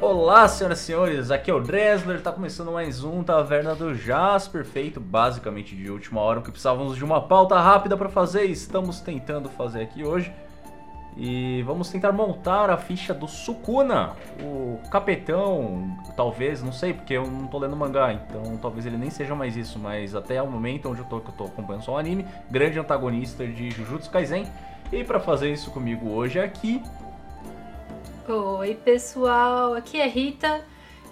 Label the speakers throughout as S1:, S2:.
S1: Olá, senhoras e senhores, aqui é o Dresler, tá começando mais um Taverna do Jasper, feito basicamente de última hora, porque precisávamos de uma pauta rápida para fazer, estamos tentando fazer aqui hoje. E vamos tentar montar a ficha do Sukuna, o capetão, talvez, não sei, porque eu não tô lendo mangá, então talvez ele nem seja mais isso, mas até o momento onde eu tô, que eu tô acompanhando só o anime, grande antagonista de Jujutsu Kaisen. E para fazer isso comigo hoje aqui,
S2: Oi, pessoal, aqui é Rita.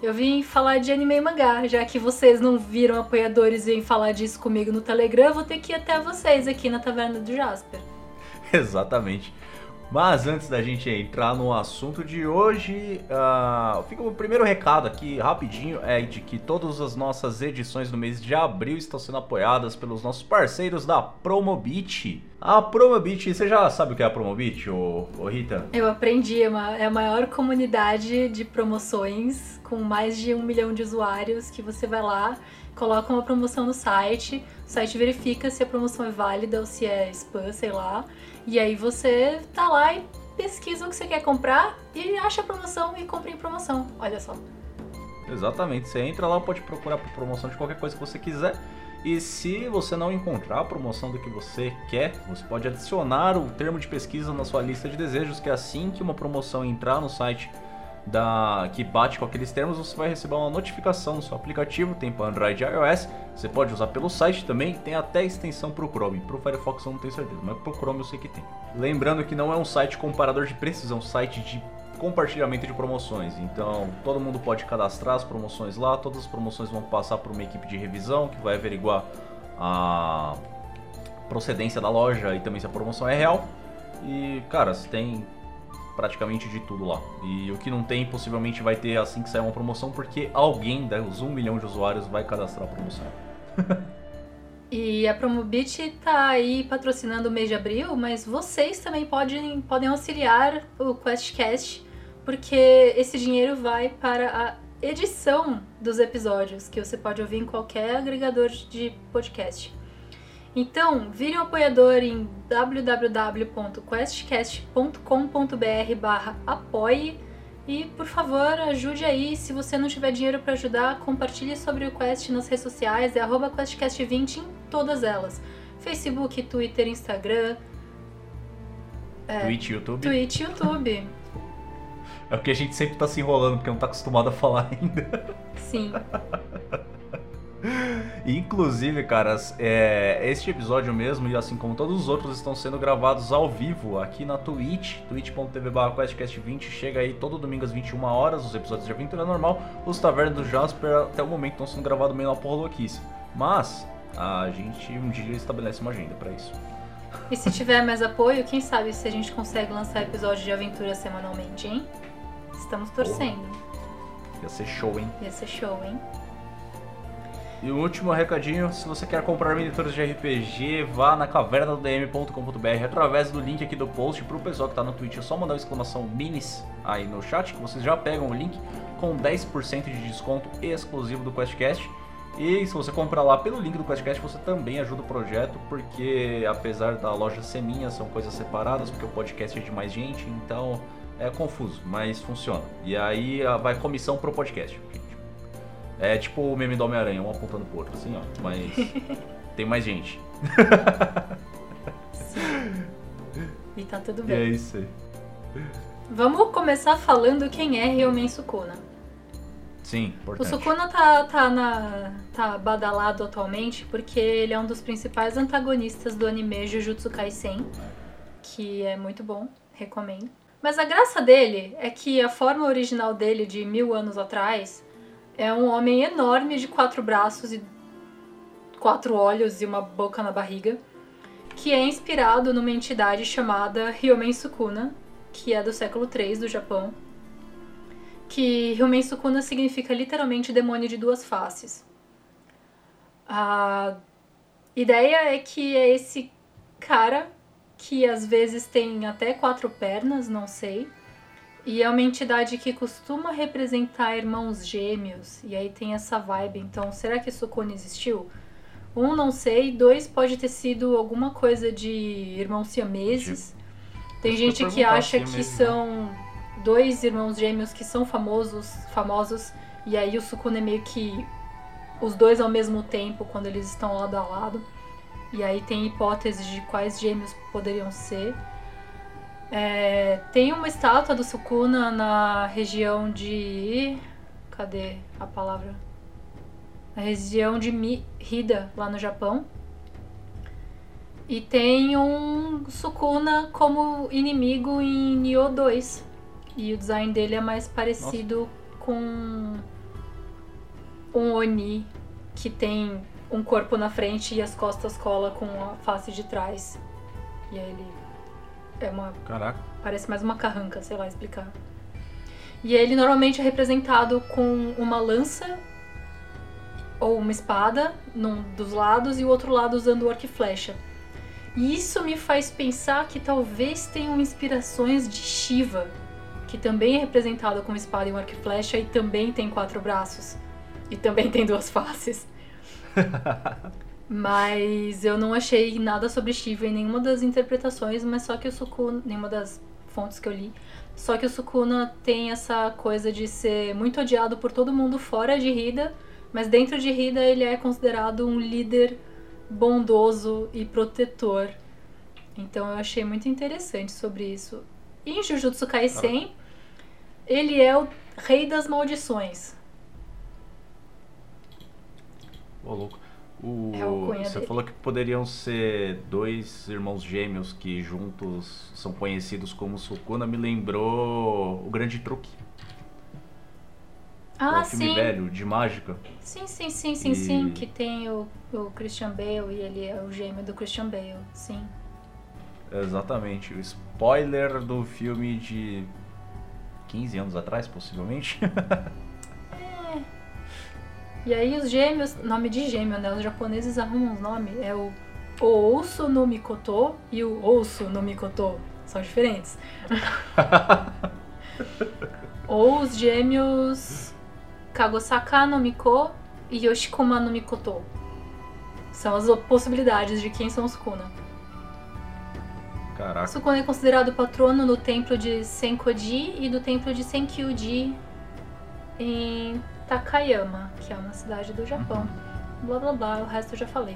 S2: Eu vim falar de anime e mangá, já que vocês não viram apoiadores e vêm falar disso comigo no Telegram, eu vou ter que ir até vocês aqui na Taverna do Jasper.
S1: Exatamente. Mas antes da gente entrar no assunto de hoje, uh, fica o primeiro recado aqui, rapidinho, é de que todas as nossas edições do mês de abril estão sendo apoiadas pelos nossos parceiros da Promobit. A Promobit, você já sabe o que é a Promobit, ô, ô Rita?
S2: Eu aprendi, é, uma, é a maior comunidade de promoções com mais de um milhão de usuários que você vai lá, coloca uma promoção no site, o site verifica se a promoção é válida ou se é spam, sei lá. E aí você tá lá e pesquisa o que você quer comprar e acha a promoção e compra em promoção. Olha só.
S1: Exatamente. Você entra lá, pode procurar por promoção de qualquer coisa que você quiser. E se você não encontrar a promoção do que você quer, você pode adicionar o termo de pesquisa na sua lista de desejos, que é assim que uma promoção entrar no site da que bate com aqueles termos, você vai receber uma notificação no seu aplicativo, tem para Android e iOS, você pode usar pelo site também, tem até extensão para o Chrome, para o Firefox eu não tenho certeza, mas para o Chrome eu sei que tem. Lembrando que não é um site comparador de preços, é um site de compartilhamento de promoções, então todo mundo pode cadastrar as promoções lá, todas as promoções vão passar por uma equipe de revisão que vai averiguar a procedência da loja e também se a promoção é real. E cara, se tem praticamente de tudo lá. E o que não tem, possivelmente vai ter assim que sair uma promoção, porque alguém dos um milhão de usuários vai cadastrar a promoção.
S2: e a Promobit tá aí patrocinando o mês de abril, mas vocês também podem, podem auxiliar o QuestCast, porque esse dinheiro vai para a edição dos episódios, que você pode ouvir em qualquer agregador de podcast. Então, vire um apoiador em www.questcast.com.br barra apoie e, por favor, ajude aí. Se você não tiver dinheiro para ajudar, compartilhe sobre o Quest nas redes sociais, é arroba QuestCast20 em todas elas. Facebook, Twitter, Instagram...
S1: É, Twitch, YouTube.
S2: Twitch, YouTube.
S1: É porque a gente sempre tá se enrolando, porque não tá acostumado a falar ainda.
S2: Sim.
S1: Inclusive, caras, é, este episódio mesmo, e assim como todos os outros, estão sendo gravados ao vivo aqui na Twitch, twitch.tv questcast20. Chega aí todo domingo às 21 horas, os episódios de aventura normal. Os Tavernas do Jasper, até o momento, estão sendo gravados meio na porra louquice. Mas, a gente um dia estabelece uma agenda para isso.
S2: E se tiver mais apoio, quem sabe se a gente consegue lançar episódio de aventura semanalmente, hein? Estamos torcendo. Porra.
S1: Ia ser show, hein?
S2: Ia ser show, hein?
S1: E o último recadinho, se você quer comprar miniaturas de RPG, vá na cavernadm.com.br através do link aqui do post. Para o pessoal que está no Twitch, é só mandar uma exclamação minis aí no chat, que vocês já pegam o link com 10% de desconto exclusivo do QuestCast. E se você comprar lá pelo link do QuestCast, você também ajuda o projeto, porque apesar da loja ser minha, são coisas separadas, porque o podcast é de mais gente, então é confuso, mas funciona. E aí ah, vai comissão pro podcast. É tipo o meme do Homem-Aranha, um apontando pro outro, assim, ó. Mas tem mais gente.
S2: Sim. E tá tudo bem. E
S1: é isso aí.
S2: Vamos começar falando quem é Ryomen Sukuna.
S1: Sim, importante.
S2: O Sukuna tá, tá, na, tá badalado atualmente porque ele é um dos principais antagonistas do anime Jujutsu Kaisen, que é muito bom, recomendo. Mas a graça dele é que a forma original dele de mil anos atrás é um homem enorme de quatro braços e quatro olhos e uma boca na barriga, que é inspirado numa entidade chamada Ryomen Sukuna, que é do século III do Japão. Que Ryomen Sukuna significa literalmente demônio de duas faces. A ideia é que é esse cara que às vezes tem até quatro pernas, não sei e é uma entidade que costuma representar irmãos gêmeos, e aí tem essa vibe. Então, será que Sukuna existiu? Um, não sei. Dois, pode ter sido alguma coisa de irmãos siameses. Tem gente que acha que né? são dois irmãos gêmeos que são famosos, famosos e aí o Sukuna é meio que os dois ao mesmo tempo quando eles estão lado a lado. E aí tem hipóteses de quais gêmeos poderiam ser. É, tem uma estátua do Sukuna na região de. Cadê a palavra? Na região de Hida, lá no Japão. E tem um Sukuna como inimigo em Nioh 2. E o design dele é mais parecido Nossa. com um Oni que tem um corpo na frente e as costas cola com a face de trás. E aí ele é uma.
S1: Caraca.
S2: Parece mais uma carranca, sei lá explicar. E ele normalmente é representado com uma lança ou uma espada num dos lados e o outro lado usando o arco e flecha. E isso me faz pensar que talvez tenham inspirações de Shiva, que também é representado com espada e um arco e flecha e também tem quatro braços. E também tem duas faces. mas eu não achei nada sobre Shiva em nenhuma das interpretações, mas só que o Sukuna, nenhuma das fontes que eu li, só que o Sukuna tem essa coisa de ser muito odiado por todo mundo fora de Hida, mas dentro de Hida ele é considerado um líder bondoso e protetor. Então eu achei muito interessante sobre isso. E em Jujutsu Kaisen, ele é o rei das maldições.
S1: Ô, louco. O, é você dele. falou que poderiam ser dois irmãos gêmeos que juntos são conhecidos como Sukuna. Me lembrou o Grande Truque.
S2: Ah,
S1: é filme
S2: sim.
S1: velho, de mágica.
S2: Sim, sim, sim, sim, e... sim. Que tem o, o Christian Bale e ele é o gêmeo do Christian Bale, sim.
S1: Exatamente. O spoiler do filme de 15 anos atrás, possivelmente.
S2: E aí os gêmeos, nome de gêmeo, né? Os japoneses arrumam os nomes. É o Ouso no Mikoto e o Ouso no Mikoto. São diferentes. Ou os gêmeos Kagosaka no Miko e Yoshikoma no Mikoto. São as possibilidades de quem são os Kuna.
S1: Caraca.
S2: Sukuna é considerado patrono no templo de Senkoji e do templo de Senkyuji em Takayama, que é uma cidade do Japão. Blá blá blá, o resto eu já falei.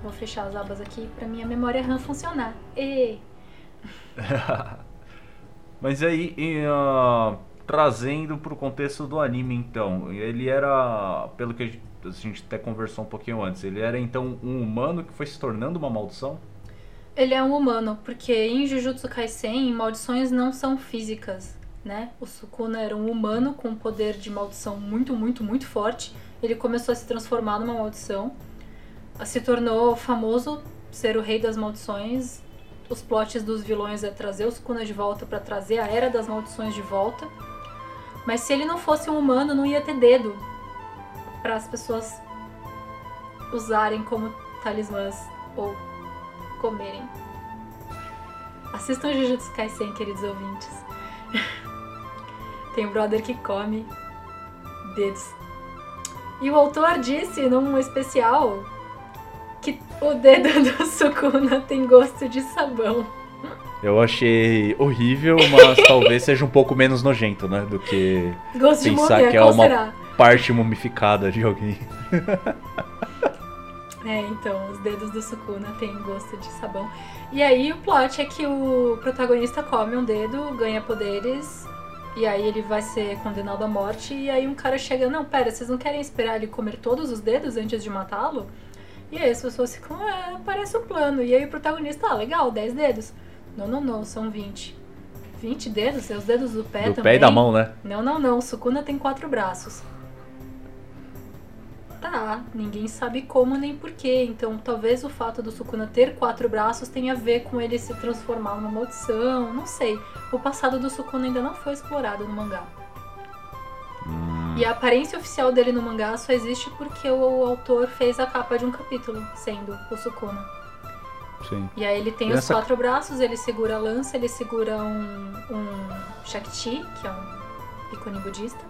S2: Vou fechar as abas aqui pra minha memória RAM funcionar. E...
S1: Mas aí, uh, trazendo pro contexto do anime então, ele era, pelo que a gente até conversou um pouquinho antes, ele era então um humano que foi se tornando uma maldição?
S2: Ele é um humano, porque em Jujutsu Kaisen, maldições não são físicas né? O Sukuna era um humano com um poder de maldição muito, muito, muito forte. Ele começou a se transformar numa maldição. Se tornou famoso ser o rei das maldições. Os plots dos vilões é trazer o Sukuna de volta para trazer a era das maldições de volta. Mas se ele não fosse um humano, não ia ter dedo para as pessoas usarem como talismãs ou comerem. Assistam Jujutsu Kaisen, queridos ouvintes. Tem brother que come dedos. E o autor disse num especial que o dedo do Sukuna tem gosto de sabão.
S1: Eu achei horrível, mas talvez seja um pouco menos nojento, né? Do que
S2: gosto
S1: pensar
S2: de
S1: que é uma será? parte mumificada de alguém.
S2: É, então, os dedos do Sukuna têm gosto de sabão. E aí o plot é que o protagonista come um dedo, ganha poderes e aí ele vai ser condenado à morte. E aí um cara chega, não, pera, vocês não querem esperar ele comer todos os dedos antes de matá-lo? E aí as pessoas ficam, é, parece um plano. E aí o protagonista, ah, legal, 10 dedos. Não, não, não, são 20. 20 dedos? Seus dedos do pé
S1: do
S2: também?
S1: pé e da mão, né?
S2: Não, não, não. Sukuna tem quatro braços. Tá, ninguém sabe como nem porquê. Então talvez o fato do Sukuna ter quatro braços tenha a ver com ele se transformar numa maldição. Não sei. O passado do Sukuna ainda não foi explorado no mangá.
S1: Hum.
S2: E a aparência oficial dele no mangá só existe porque o autor fez a capa de um capítulo, sendo o Sukuna.
S1: Sim.
S2: E aí ele tem e os essa... quatro braços, ele segura a lança, ele segura um, um Shakti, que é um ícone budista.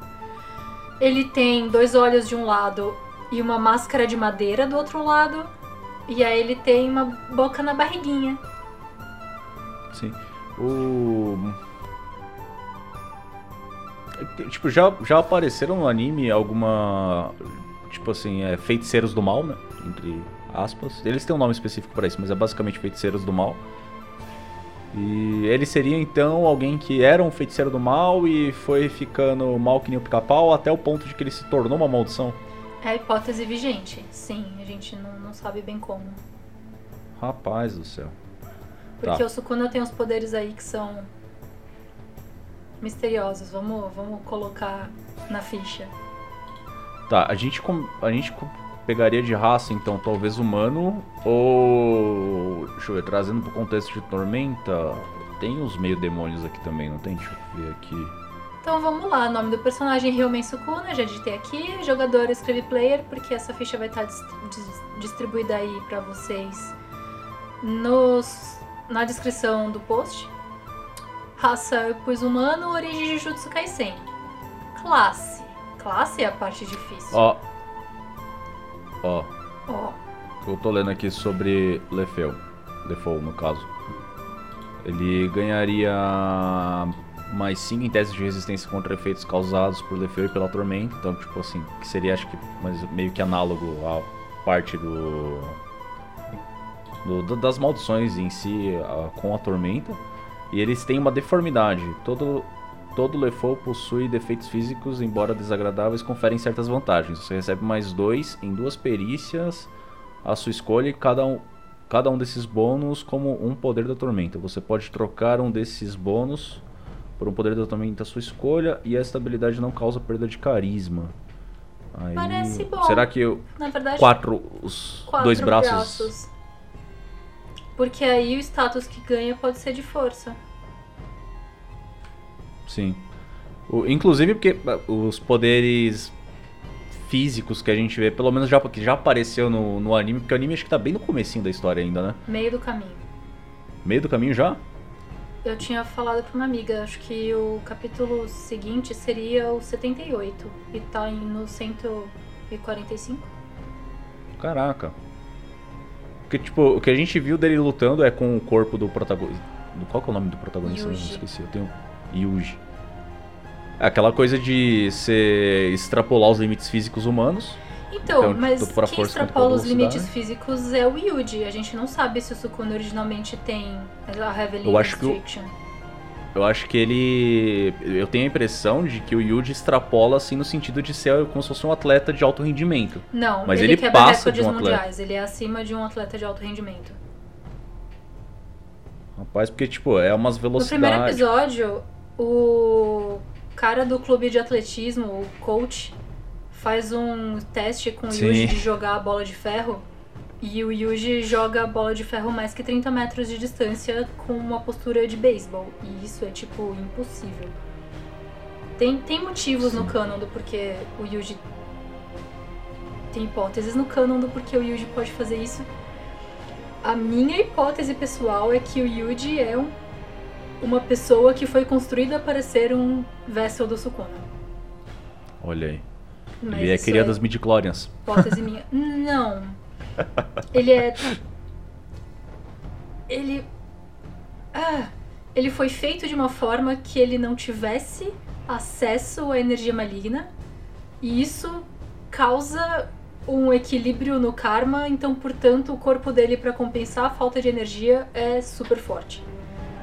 S2: Ele tem dois olhos de um lado e uma máscara de madeira do outro lado. E aí ele tem uma boca na barriguinha.
S1: Sim. O. Tipo, já, já apareceram no anime alguma. Tipo assim, é, feiticeiros do mal, né? Entre aspas. Eles têm um nome específico para isso, mas é basicamente feiticeiros do mal. E ele seria então alguém que era um feiticeiro do mal e foi ficando mal que nem o pica-pau até o ponto de que ele se tornou uma maldição.
S2: É a hipótese vigente, sim. A gente não, não sabe bem como.
S1: Rapaz do céu.
S2: Porque
S1: Tá.
S2: o Sukuna tem uns poderes aí que são misteriosos. Vamos, vamos colocar na ficha.
S1: Tá, a gente, com- a gente pegaria de raça então talvez humano ou. Deixa eu ver, trazendo pro contexto de Tormenta. Tem os meio demônios aqui também, não tem? Deixa eu ver aqui.
S2: Então vamos lá, nome do personagem Ryumen Sukuna, já digitei aqui. Jogador escreve player, porque essa ficha vai estar dis- dis- distribuída aí pra vocês nos, na descrição do post. Raça eu pus humano, origem Jujutsu Kaisen. Classe. Classe é a parte difícil.
S1: Ó. Ó,
S2: Ó,
S1: eu tô lendo aqui sobre Lefeu. Lefou, no caso. Ele ganharia mais 5 em testes de resistência contra efeitos causados por Lefeu e pela tormenta. Então, tipo assim, que seria acho que meio que análogo à parte do- do- das maldições em si a- com a tormenta. E eles têm uma deformidade. Todo todo Lefou possui defeitos físicos, embora desagradáveis, conferem certas vantagens. Você recebe mais dois em duas perícias à sua escolha e cada um cada um desses bônus como um poder da tormenta. Você pode trocar um desses bônus por um poder da tormenta à sua escolha e esta habilidade não causa perda de carisma. Aí,
S2: Parece bom.
S1: Será que eu-
S2: na verdade,
S1: quatro os
S2: quatro
S1: dois braços,
S2: Porque aí o status que ganha pode ser de força.
S1: Sim. O- inclusive porque ah, os poderes físicos que a gente vê, pelo menos já que já apareceu no, no anime, porque o anime acho que tá bem no comecinho da história ainda, né?
S2: Meio do caminho.
S1: Meio do caminho já?
S2: Eu tinha falado pra uma amiga, acho que o capítulo seguinte seria o 78 e tá no 145.
S1: Caraca. Porque, tipo, o que a gente viu dele lutando é com o corpo do protagonista. Qual que é o nome do protagonista? Eu não
S2: Yuji.
S1: esqueci. Eu tenho. Yuji. É aquela coisa de você extrapolar os limites físicos humanos.
S2: Então,
S1: Então,
S2: mas quem extrapola os limites físicos é o Yuji. A gente não sabe se o Sukuna originalmente tem a Heavy
S1: Eu acho que
S2: Restriction.
S1: Eu acho que ele. Eu tenho a impressão de que o Yuji extrapola assim no sentido de ser como se fosse um atleta de alto rendimento.
S2: Não,
S1: Mas
S2: ele,
S1: ele
S2: quebra
S1: passa de um atleta.
S2: mundiais. Ele é acima de um atleta de alto rendimento.
S1: Rapaz, porque, tipo, é umas
S2: No primeiro
S1: velocidades.
S2: episódio, o cara do clube de atletismo, o coach, faz um teste com o
S1: Sim.
S2: Yuji de jogar a bola de ferro. E o Yuji joga a bola de ferro mais que 30 metros de distância com uma postura de beisebol. E isso é, tipo, impossível. Tem, tem motivos no
S1: Sim.
S2: canon do porquê o Yuji. Tem hipóteses no canon do porquê o Yuji pode fazer isso. A minha hipótese pessoal é que o Yuji é um, uma pessoa que foi construída para ser um vessel do Sukuna.
S1: Olha aí.
S2: Mas
S1: ele é
S2: isso
S1: cria das midichlorians.
S2: hipótese minha. Não. Ele é. Ele. Ah, ele foi feito de uma forma que ele não tivesse acesso à energia maligna. E isso causa um equilíbrio no karma, então, portanto, o corpo dele, para compensar a falta de energia, é super forte.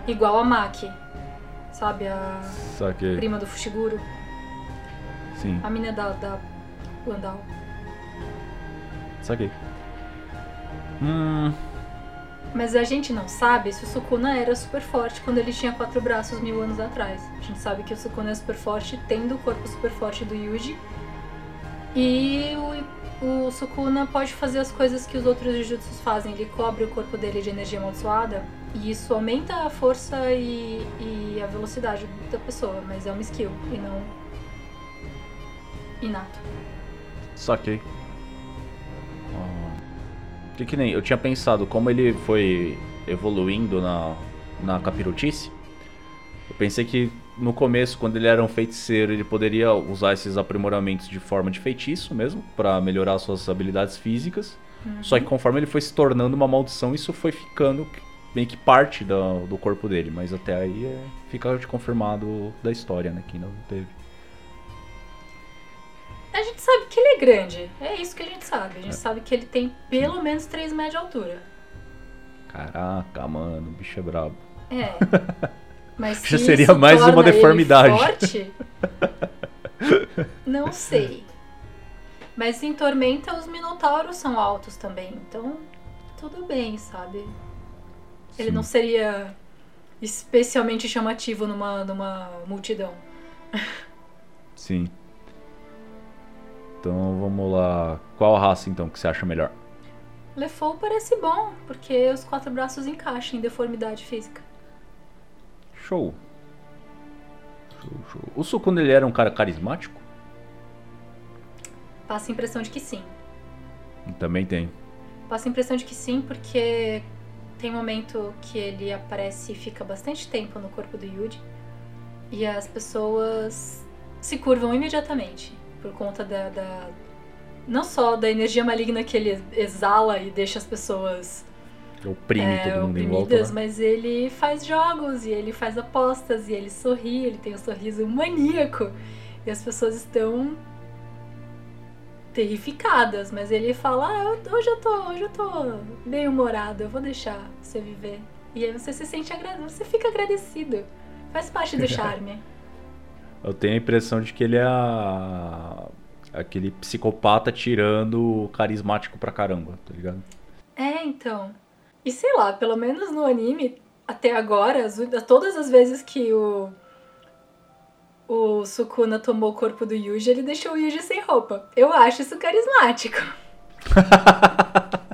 S2: Igual a Maki. Sabe, a
S1: Saquei.
S2: prima do Fushiguro?
S1: Sim,
S2: A mina da, da Landau.
S1: saquei. Hum.
S2: Mas a gente não sabe se o Sukuna era super forte quando ele tinha quatro braços mil anos atrás. A gente sabe que o Sukuna é super forte, tendo o corpo super forte do Yuji. E o, o Sukuna pode fazer as coisas que os outros Jujutsus fazem. Ele cobre o corpo dele de energia amaldiçoada. E isso aumenta a força e, e a velocidade da pessoa. Mas é uma skill e não inato.
S1: Saquei. Ah, Que que nem, eu tinha pensado como ele foi evoluindo na, na capirutice. Eu pensei que no começo, quando ele era um feiticeiro, ele poderia usar esses aprimoramentos de forma de feitiço mesmo, pra melhorar suas habilidades físicas. Só que conforme ele foi se tornando uma maldição, isso foi ficando meio que parte da- do corpo dele. Mas até aí é, fica de confirmado da história, né? Que ainda não teve.
S2: Grande. É isso que a gente sabe. A gente sabe que ele tem pelo menos 3 metros de altura.
S1: Caraca, mano, o bicho é brabo.
S2: É. Mas
S1: Já
S2: se
S1: seria
S2: isso
S1: mais uma
S2: ele
S1: deformidade.
S2: Forte, não sei. Mas em Tormenta os minotauros são altos também, então tudo bem, sabe? Ele
S1: Sim.
S2: não seria especialmente chamativo numa, numa multidão.
S1: Sim. Então vamos lá. Qual raça então que você acha melhor?
S2: Lefou parece bom, porque os quatro braços encaixam em deformidade física.
S1: Show. Show, show. O ele era um cara carismático?
S2: Passa a impressão de que sim.
S1: Também tem.
S2: Passa a impressão de que sim, porque tem um momento que ele aparece e fica bastante tempo no corpo do Yuji. E as pessoas se curvam imediatamente. Por conta da, da- Não só da energia maligna que ele exala e deixa as pessoas
S1: Oprime
S2: é,
S1: todo mundo em volta.
S2: oprimidas,
S1: né?
S2: mas ele faz jogos e ele faz apostas e ele sorri, ele tem um sorriso maníaco. E as pessoas estão terrificadas, mas ele fala: ah, eu- hoje eu tô, hoje eu tô bem humorado, eu vou deixar você viver. E aí você se sente agradecido, você fica agradecido. Faz parte do charme.
S1: Eu tenho a impressão de que ele é a... aquele psicopata tirando carismático pra caramba, tá ligado?
S2: É, então. E sei lá, pelo menos no anime, até agora, as todas as vezes que o. O Sukuna tomou o corpo do Yuji, ele deixou o Yuji sem roupa. Eu acho isso carismático.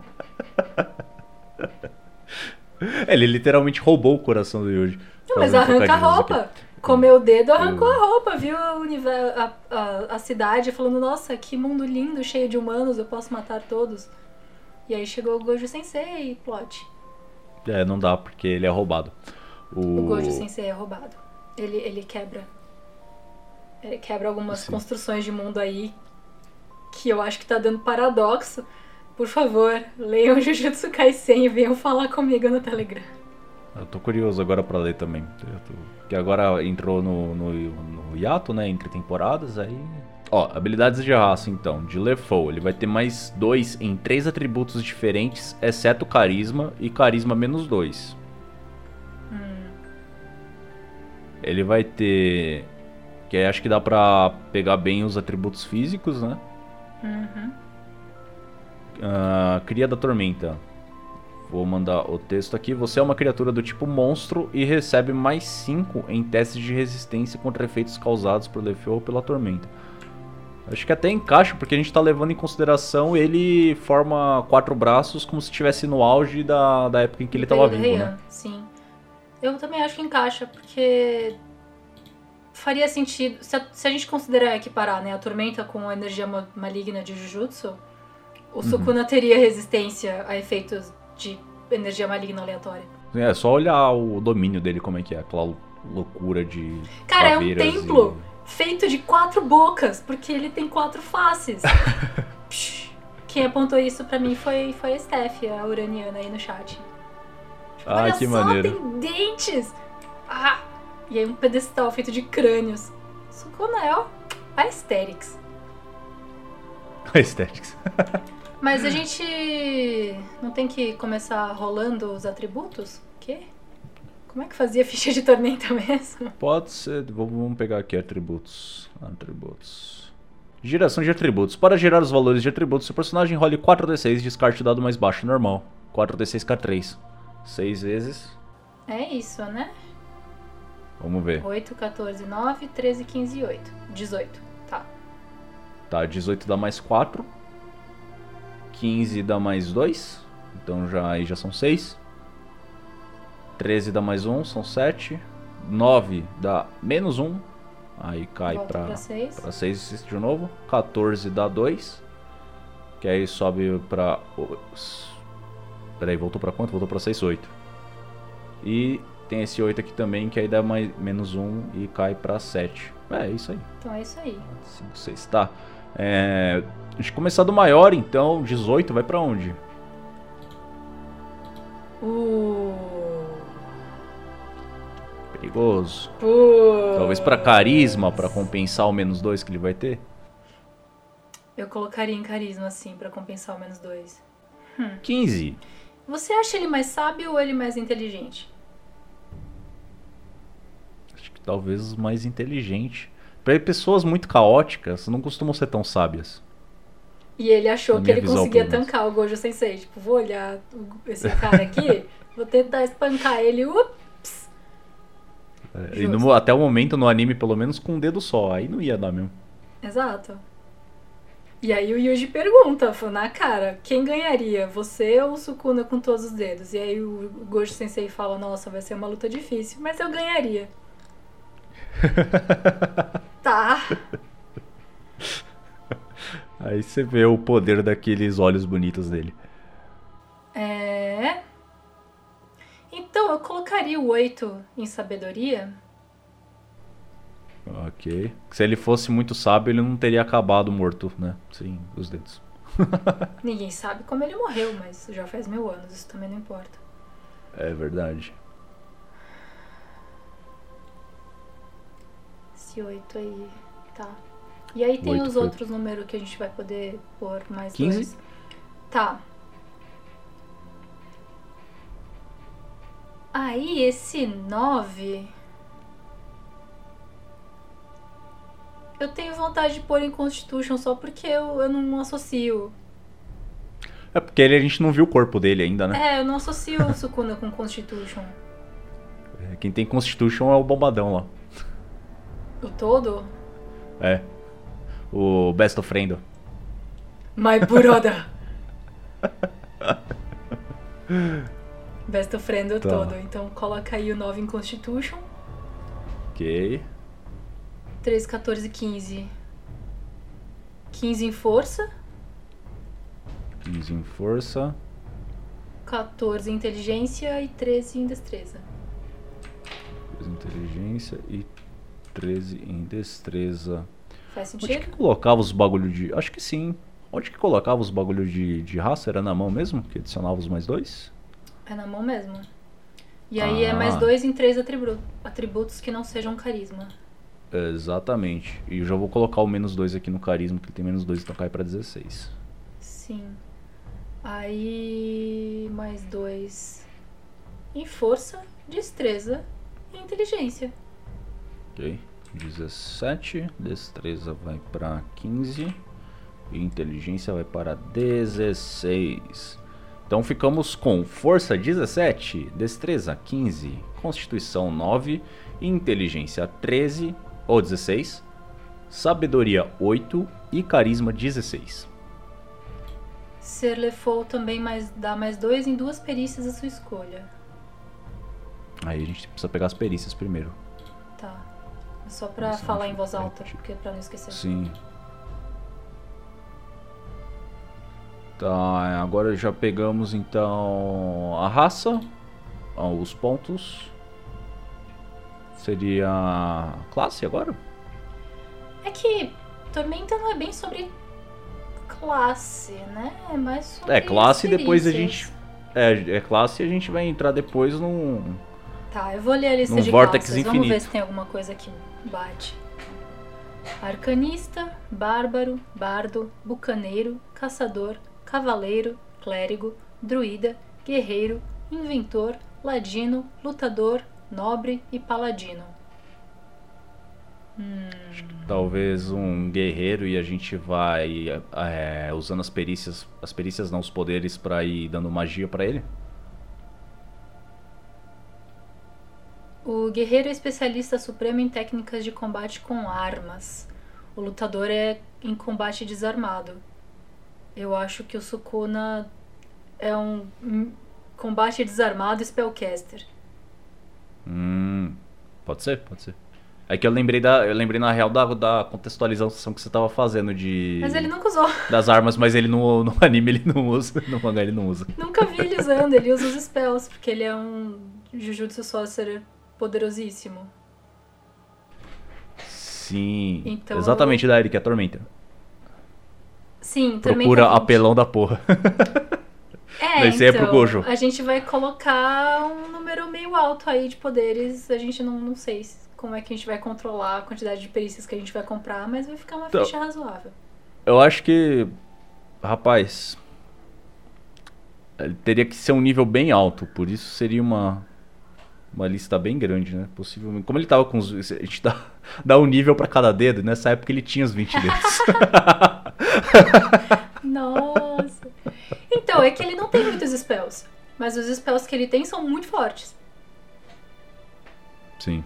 S1: Ele literalmente roubou o coração do Yuji.
S2: Não, mas arranca a roupa.
S1: aqui.
S2: Comeu o dedo, arrancou a roupa, viu o univer- a, a, a cidade falando, nossa, que mundo lindo, cheio de humanos, eu posso matar todos. E aí chegou o Gojo Sensei e plot.
S1: É, não dá, porque ele é roubado. O,
S2: O Gojo Sensei é roubado. Ele, ele quebra. Ele quebra algumas
S1: Sim.
S2: construções de mundo aí que eu acho que tá dando paradoxo. Por favor, leiam Jujutsu Kaisen e venham falar comigo no Telegram.
S1: Eu tô curioso agora pra ler também. Tô- Que agora entrou no, no, no hiato, né? Entre temporadas, aí. Ó, habilidades de raça então. De Lefou, ele vai ter mais dois em três atributos diferentes, exceto carisma e carisma menos dois. Ele vai ter. Que aí acho que dá pra pegar bem os atributos físicos, né?
S2: Uhum.
S1: Ah, Cria da Tormenta. Vou mandar o texto aqui. Você é uma criatura do tipo monstro e recebe mais 5 em testes de resistência contra efeitos causados por Lefeu ou pela Tormenta. Acho que até encaixa, porque a gente tá levando em consideração ele forma quatro braços como se estivesse no auge da, da época em que ele tava
S2: Período
S1: vivo,
S2: Heian,
S1: né?
S2: Sim. Eu também acho que encaixa, porque faria sentido. Se a, se a gente considerar equiparar né, a tormenta com a energia ma- maligna de Jujutsu,
S1: Uhum.
S2: o Sukuna teria resistência a efeitos de energia maligna aleatória.
S1: É só olhar o domínio dele, como é que é, aquela loucura de.
S2: Cara, é um templo feito de quatro bocas, porque ele tem quatro faces. Quem apontou isso pra mim foi, foi a Steph, a uraniana aí no chat.
S1: Ah,
S2: Olha
S1: que
S2: só,
S1: maneiro.
S2: tem dentes! Ah! E aí um pedestal feito de crânios. Sukuna é, ó, Aesthetics.
S1: Aesthetics.
S2: Mas a gente não tem que começar rolando os atributos? Quê? Como é que fazia ficha de tormenta mesmo?
S1: Pode ser. Vamos pegar aqui atributos. Atributos. Geração de atributos. Para gerar os valores de atributos, seu personagem role 4d6 e descarte o dado mais baixo normal. 4d6k3. 6 vezes.
S2: É isso, né?
S1: Vamos ver.
S2: 8, 14, 9, 13, 15 e 8. 18. Tá.
S1: Tá, 18 dá mais 4. 15 dá mais 2. Então já, aí já são 6. 13 dá mais 1, são 7. 9 dá menos 1. Aí cai pra
S2: 6.
S1: pra 6 de novo. 14 dá 2. Que aí sobe pra. os- Peraí, voltou pra quanto? Voltou pra 6, 8. E tem esse 8 aqui também, que aí dá mais, menos 1 e cai pra 7. É, é isso aí.
S2: Então é isso aí.
S1: 5, 6, tá. É, a gente começar do maior, então, 18, vai pra onde?
S2: Uh.
S1: Perigoso.
S2: Uh.
S1: Talvez pra carisma, pra compensar o menos 2 que ele vai ter.
S2: Eu colocaria em carisma, assim, pra compensar o menos dois.
S1: 15.
S2: Você acha ele mais sábio ou ele mais inteligente?
S1: Acho que talvez mais inteligente. Pessoas muito caóticas não costumam ser tão sábias.
S2: E ele achou que ele
S1: visão,
S2: conseguia tancar o Gojo Sensei. Tipo, vou olhar esse cara aqui, vou tentar espancar ele. Ups!
S1: É, e no- até o momento no anime, pelo menos com um dedo só. Aí não ia dar mesmo.
S2: Exato. E aí o Yuji pergunta, falou, na cara, quem ganharia? Você ou o Sukuna com todos os dedos? E aí o Gojo Sensei fala, nossa, vai ser uma luta difícil, mas eu ganharia. tá.
S1: Aí você vê o poder daqueles olhos bonitos dele.
S2: É. Então eu colocaria o 8 em sabedoria.
S1: Ok. Se ele fosse muito sábio, ele não teria acabado morto, né? Sem os dedos.
S2: Ninguém sabe como ele morreu, mas já faz mil anos, isso também não importa.
S1: É verdade.
S2: Esse 8 aí, tá. E aí tem os
S1: foi-
S2: outros números que a gente vai poder pôr mais
S1: 15?
S2: dois. Tá. Aí esse 9. Eu tenho vontade de pôr em Constitution só porque eu, eu não associo.
S1: É porque ele, a gente não viu o corpo dele ainda, né?
S2: É, eu não associo o Sukuna com Constitution.
S1: É, Quem tem Constitution é o bombadão lá.
S2: O todo?
S1: É. O Best of Friend.
S2: My brother! Best of friend o
S1: Tá.
S2: todo. Então coloca aí o 9 em Constitution.
S1: Ok.
S2: 13, 14, 15. 15 em força.
S1: 15 em força.
S2: 14 em inteligência e 13 em destreza.
S1: 13 em inteligência e 13 em destreza.
S2: Faz
S1: Onde
S2: sentido?
S1: que colocava os bagulho de. Acho que sim. Onde que colocava os bagulho de, de raça? Era na mão mesmo? Que adicionava os mais dois?
S2: É na mão mesmo. E aí é
S1: Ah.
S2: mais 2 em 3 atribu- atributos que não sejam carisma.
S1: Exatamente. E eu já vou colocar o menos 2 aqui no carisma, que ele tem menos 2, então cai pra 16.
S2: Sim. Aí mais 2 em força, destreza e inteligência.
S1: Ok. 17. Destreza vai pra 15. E inteligência vai para 16. Então ficamos com força 17, destreza 15, constituição 9, inteligência 13 ou 16, sabedoria 8 e carisma 16.
S2: Ser Lefou também mais, dá mais 2 em duas perícias à sua escolha.
S1: Aí a gente precisa pegar as perícias primeiro.
S2: É Só pra
S1: Isso,
S2: falar em voz
S1: é
S2: alta, porque pra não esquecer.
S1: Sim. Tá, agora já pegamos então a raça, os pontos. Seria classe agora?
S2: É que Tormenta não é bem sobre classe, né? É mais sobre.
S1: É, classe e depois a gente. É, é classe e a gente vai entrar depois num.
S2: Tá, eu vou ler a lista
S1: Num
S2: de classes. Vamos ver
S1: infinito.
S2: se tem alguma coisa que bate. Arcanista, bárbaro, bardo, bucaneiro, caçador, cavaleiro, clérigo, druida, guerreiro, inventor, ladino, lutador, nobre e paladino. Hum,
S1: Talvez um guerreiro e a gente vai é, usando as perícias. As perícias não, os poderes pra ir dando magia pra ele.
S2: Guerreiro é especialista supremo em técnicas de combate com armas. O lutador é em combate desarmado. Eu acho que o Sukuna é um combate desarmado spellcaster.
S1: Hum, pode ser, pode ser. É que eu lembrei da, eu lembrei na real da, da contextualização que você tava fazendo de
S2: Mas ele nunca usou.
S1: das armas, mas ele no, no anime ele não usa, no mangá ele não usa.
S2: Nunca vi ele usando. Ele usa os spells, porque ele é um Jujutsu Sorcerer poderosíssimo.
S1: Sim.
S2: Então-
S1: Exatamente da Eric, a tormenta.
S2: Sim, também.
S1: Procura
S2: tem 20.
S1: apelão da porra.
S2: É,
S1: Esse aí é
S2: então,
S1: pro Gojo.
S2: a gente vai colocar um número meio alto aí de poderes. A gente não, não sei como é que a gente vai controlar a quantidade de perícias que a gente vai comprar, mas vai ficar uma
S1: Então.
S2: ficha razoável.
S1: Eu acho que. Rapaz. Ele teria que ser um nível bem alto, por isso seria uma. Uma lista bem grande, né? Possivelmente. Como ele tava com os. A gente dá, dá um nível pra cada dedo, nessa época ele tinha os 20 dedos.
S2: Nossa. Então, é que ele não tem muitos spells. Mas os spells que ele tem são muito fortes.
S1: Sim.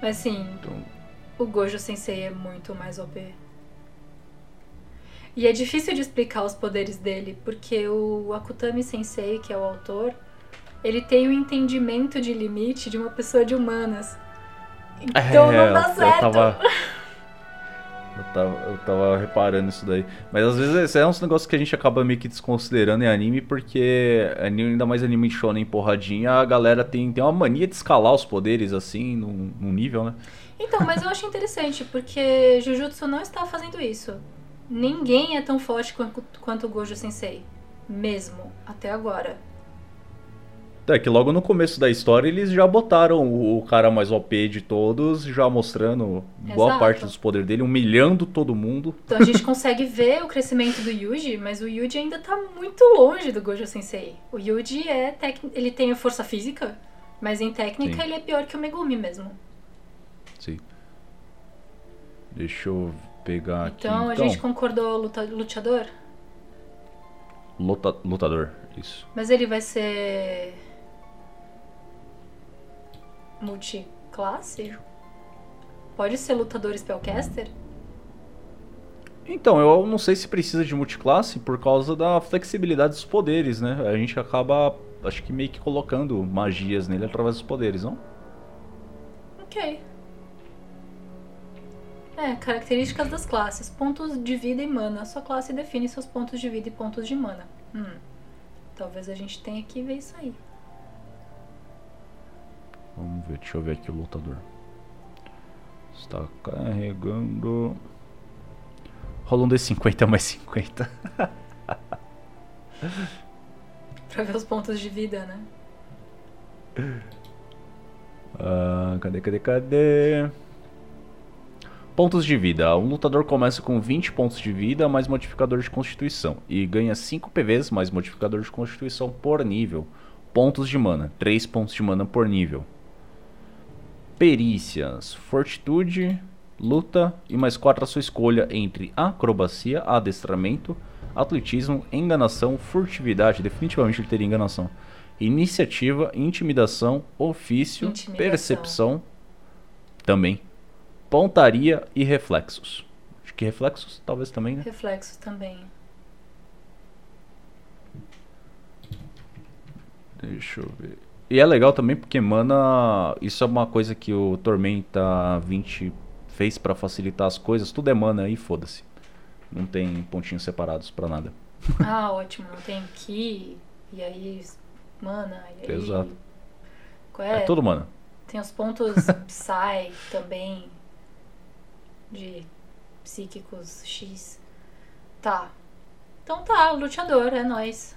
S2: Mas sim,
S1: Então,
S2: o Gojo Sensei é muito mais OP. E é difícil de explicar os poderes dele, porque o Akutami Sensei, que é o autor, ele tem o entendimento de limite de uma pessoa de humanas. Então
S1: É,
S2: não dá
S1: eu
S2: certo.
S1: tava- Eu tava, eu tava reparando isso daí. Mas às vezes esse é uns negócios que a gente acaba meio que desconsiderando em anime, porque anime, ainda mais anime shonen porradinha, a galera tem, tem uma mania de escalar os poderes assim, num, num nível, né?
S2: Então, mas eu acho interessante, porque Jujutsu não está fazendo isso. Ninguém é tão forte quanto, quanto o Gojo Sensei. Mesmo, até agora.
S1: É que logo no começo da história eles já botaram o, o cara mais OP de todos, já mostrando boa
S2: Exato.
S1: parte dos poderes dele, humilhando todo mundo.
S2: Então a gente consegue ver o crescimento do Yuji, mas o Yuji ainda tá muito longe do Gojo Sensei. O Yuji é tec... ele tem a força física, mas em técnica
S1: Sim.
S2: ele é pior que o Megumi mesmo.
S1: Sim. Deixa eu pegar aqui.
S2: Então, a gente concordou luta... luteador,
S1: luta- lutador, isso.
S2: mas ele vai ser multiclasse? Pode ser lutador spellcaster?
S1: Então, eu não sei se precisa de multiclasse por causa da flexibilidade dos poderes, né? A gente acaba, acho que meio que colocando magias nele através dos poderes, não?
S2: Ok. É, características das classes. Pontos de vida e mana. Sua classe define seus pontos de vida e pontos de mana. Hum. Talvez a gente tenha que ver isso aí.
S1: Vamos ver, deixa eu ver aqui o lutador. Está carregando. Rola um D50 mais 50.
S2: Pra ver os pontos de vida, né?
S1: Ah, cadê, cadê, cadê? Pontos de vida. Um lutador começa com 20 pontos de vida mais modificador de constituição e ganha 5 PVs mais modificador de constituição por nível. Pontos de mana. 3 pontos de mana por nível. Perícias. Fortitude, luta e mais 4 a sua escolha entre acrobacia, adestramento, atletismo, enganação, furtividade. Definitivamente ele teria enganação. Iniciativa, intimidação, ofício,
S2: Intimidação.
S1: percepção, também. Pontaria e reflexos. Acho que reflexos, talvez também, né?
S2: Reflexos também.
S1: Deixa eu ver. E é legal também porque mana. Isso é uma coisa que o Tormenta 20 fez pra facilitar as coisas. Tudo é mana aí, foda-se. Não tem pontinhos separados pra nada.
S2: Ah, ótimo. Não tem Ki, e aí mana, e aí...
S1: Exato. É,
S2: é?
S1: tudo mana.
S2: Tem os pontos Psy também. De psíquicos X. Tá. Então tá, luteador, é nóis.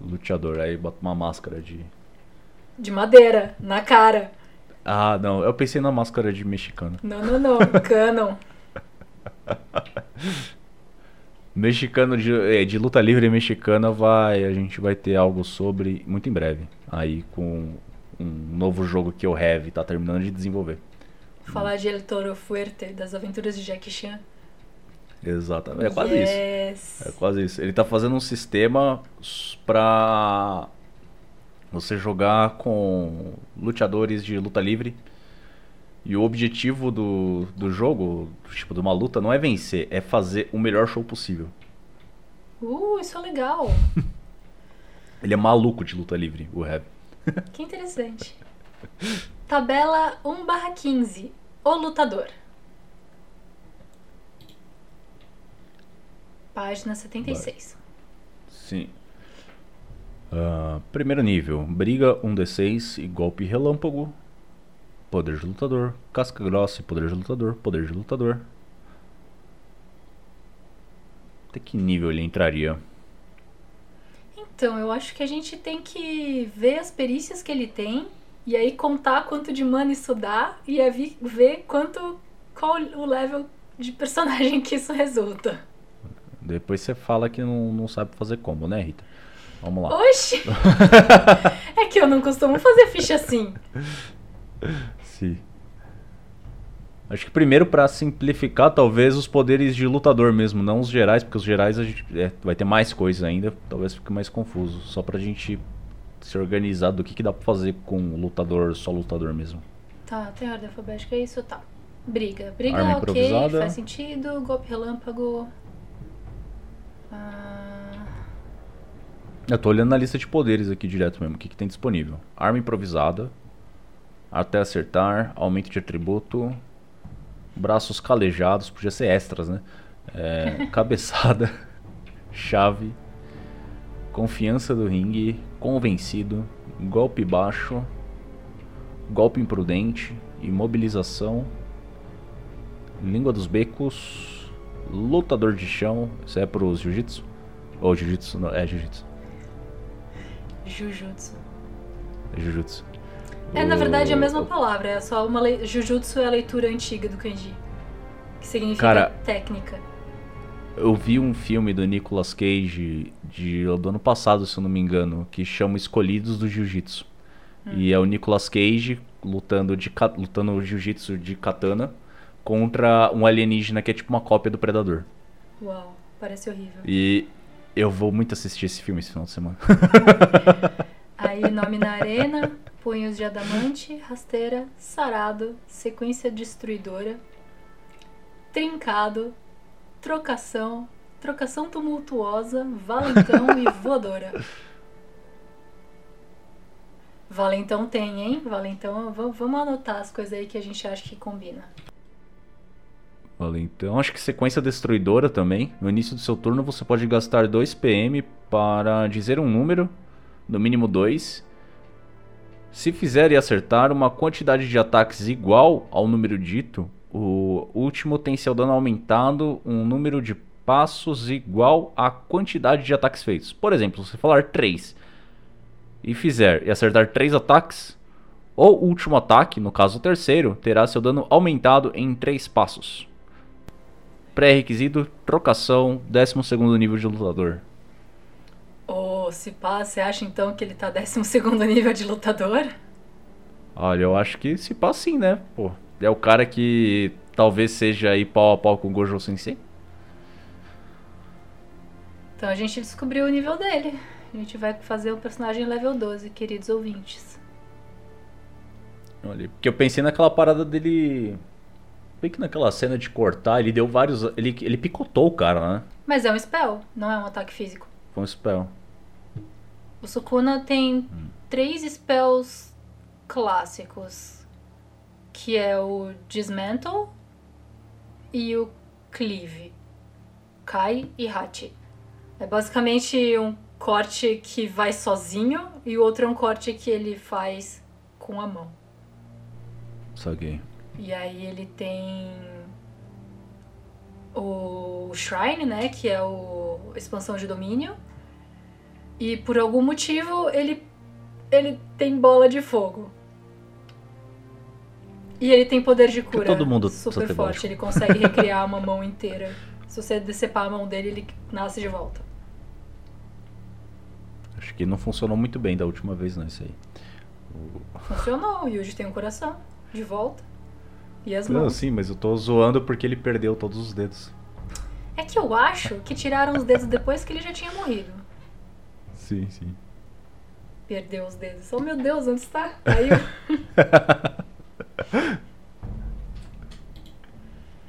S1: Luteador. Aí bota uma máscara de.
S2: De madeira, na cara.
S1: Ah, não. Eu pensei na máscara de mexicano.
S2: Não, não, não. Canon.
S1: Mexicano de, é, de luta livre mexicana vai. A gente vai ter algo sobre muito em breve. Aí com um novo jogo que o Heavy tá terminando de desenvolver.
S2: Falar de El Toro Fuerte, das aventuras de Jackie Chan.
S1: Exatamente. É quase isso.
S2: Yes.
S1: É quase isso. Ele tá fazendo um sistema pra você jogar com luteadores de luta livre. E o objetivo do, do jogo, tipo, de uma luta, não é vencer, é fazer o melhor show possível.
S2: Uh, isso é legal.
S1: Ele é maluco de luta livre, o Heavy.
S2: Que interessante. Tabela 1/15. O lutador. Página 76.
S1: Sim. Ah, primeiro nível: briga 1d6 e golpe relâmpago. Poder de lutador. Casca grossa e poder de lutador. Poder de lutador. Até que nível ele entraria?
S2: Então, eu acho que a gente tem que ver as perícias que ele tem e aí contar quanto de mana isso dá e ver quanto qual o level de personagem que isso resulta.
S1: Depois você fala que não, não sabe fazer combo, né, Rita? Vamos lá.
S2: Oxi! é que eu não costumo fazer ficha assim.
S1: Sim. Acho que primeiro para simplificar, talvez os poderes de lutador mesmo, não os gerais, porque os gerais a gente é, vai ter mais coisas ainda, talvez fique mais confuso. Só pra gente se organizar do que, que dá pra fazer com lutador, só lutador mesmo.
S2: Tá, tem ordem alfabética, é isso? Tá. Briga. Briga, ok, faz sentido. Golpe relâmpago. Ah,
S1: Eu tô olhando na lista de poderes aqui direto mesmo, o que, que tem disponível. Arma improvisada, até acertar, aumento de atributo, braços calejados, podia ser extras, né? É, cabeçada, chave, confiança do ringue, convencido, golpe baixo, golpe imprudente, imobilização, língua dos becos, lutador de chão, isso é pros jiu-jitsu? Ou jiu-jitsu, não, é jiu-jitsu.
S2: Jujutsu.
S1: É Jujutsu.
S2: É, na verdade, é a mesma palavra. É só uma lei... Jujutsu é a leitura antiga do kanji. Que significa
S1: Cara,
S2: técnica.
S1: Eu vi um filme do Nicolas Cage de, do ano passado, se eu não me engano, que chama Escolhidos do Jiu-Jitsu. E é o Nicolas Cage lutando de lutando jiu-jitsu de katana contra um alienígena que é tipo uma cópia do Predador.
S2: Uau, parece horrível.
S1: E eu vou muito assistir esse filme esse final de semana.
S2: Aí, nome na arena, punhos de adamante, rasteira, sarado, sequência destruidora, trincado, trocação, trocação tumultuosa, valentão e voadora. Valentão tem, hein? Valentão, vamos anotar as coisas aí que a gente acha que combina.
S1: Então. Acho que sequência destruidora também. No início do seu turno você pode gastar 2 PM para dizer um número, no mínimo 2. Se fizer e acertar uma quantidade de ataques igual ao número dito, o último tem seu dano aumentado um número de passos igual à quantidade de ataques feitos. Por exemplo, se você falar 3 e fizer e acertar 3 ataques, o último ataque, no caso o terceiro, terá seu dano aumentado em 3 passos. Pré-requisito, trocação, 12 nível de lutador.
S2: Ô, se pá, você acha então que ele tá 12 nível de lutador?
S1: Olha, eu acho que se passa sim, né? Pô, é o cara que talvez seja aí pau a pau com o Gojo Sensei.
S2: Então a gente descobriu o nível dele. A gente vai fazer o personagem level 12, queridos ouvintes.
S1: Olha, porque eu pensei naquela parada dele. Bem que naquela cena de cortar, ele deu vários. Ele, ele picotou o cara, né?
S2: Mas é um spell, não é um ataque físico.
S1: Foi um spell.
S2: O Sukuna tem três spells clássicos, que é o Dismantle e o Cleave. Kai e Hachi. É basicamente um corte que vai sozinho e o outro é um corte que ele faz com a mão.
S1: Saquei.
S2: E aí ele tem o Shrine, né, que é o expansão de domínio. E por algum motivo ele ele tem bola de fogo. E ele tem poder de cura
S1: todo mundo
S2: super forte, ele consegue recriar uma mão inteira. Se você decepar a mão dele, ele nasce de volta.
S1: Acho que não funcionou muito bem da última vez, não, isso aí.
S2: Funcionou, o Yuji tem um coração de volta. E as
S1: Não,
S2: mãos.
S1: sim, mas eu tô zoando porque ele perdeu todos os dedos.
S2: É que eu acho que tiraram os dedos depois que ele já tinha morrido.
S1: Sim, sim.
S2: Perdeu os dedos. Oh meu Deus, onde está? Caiu.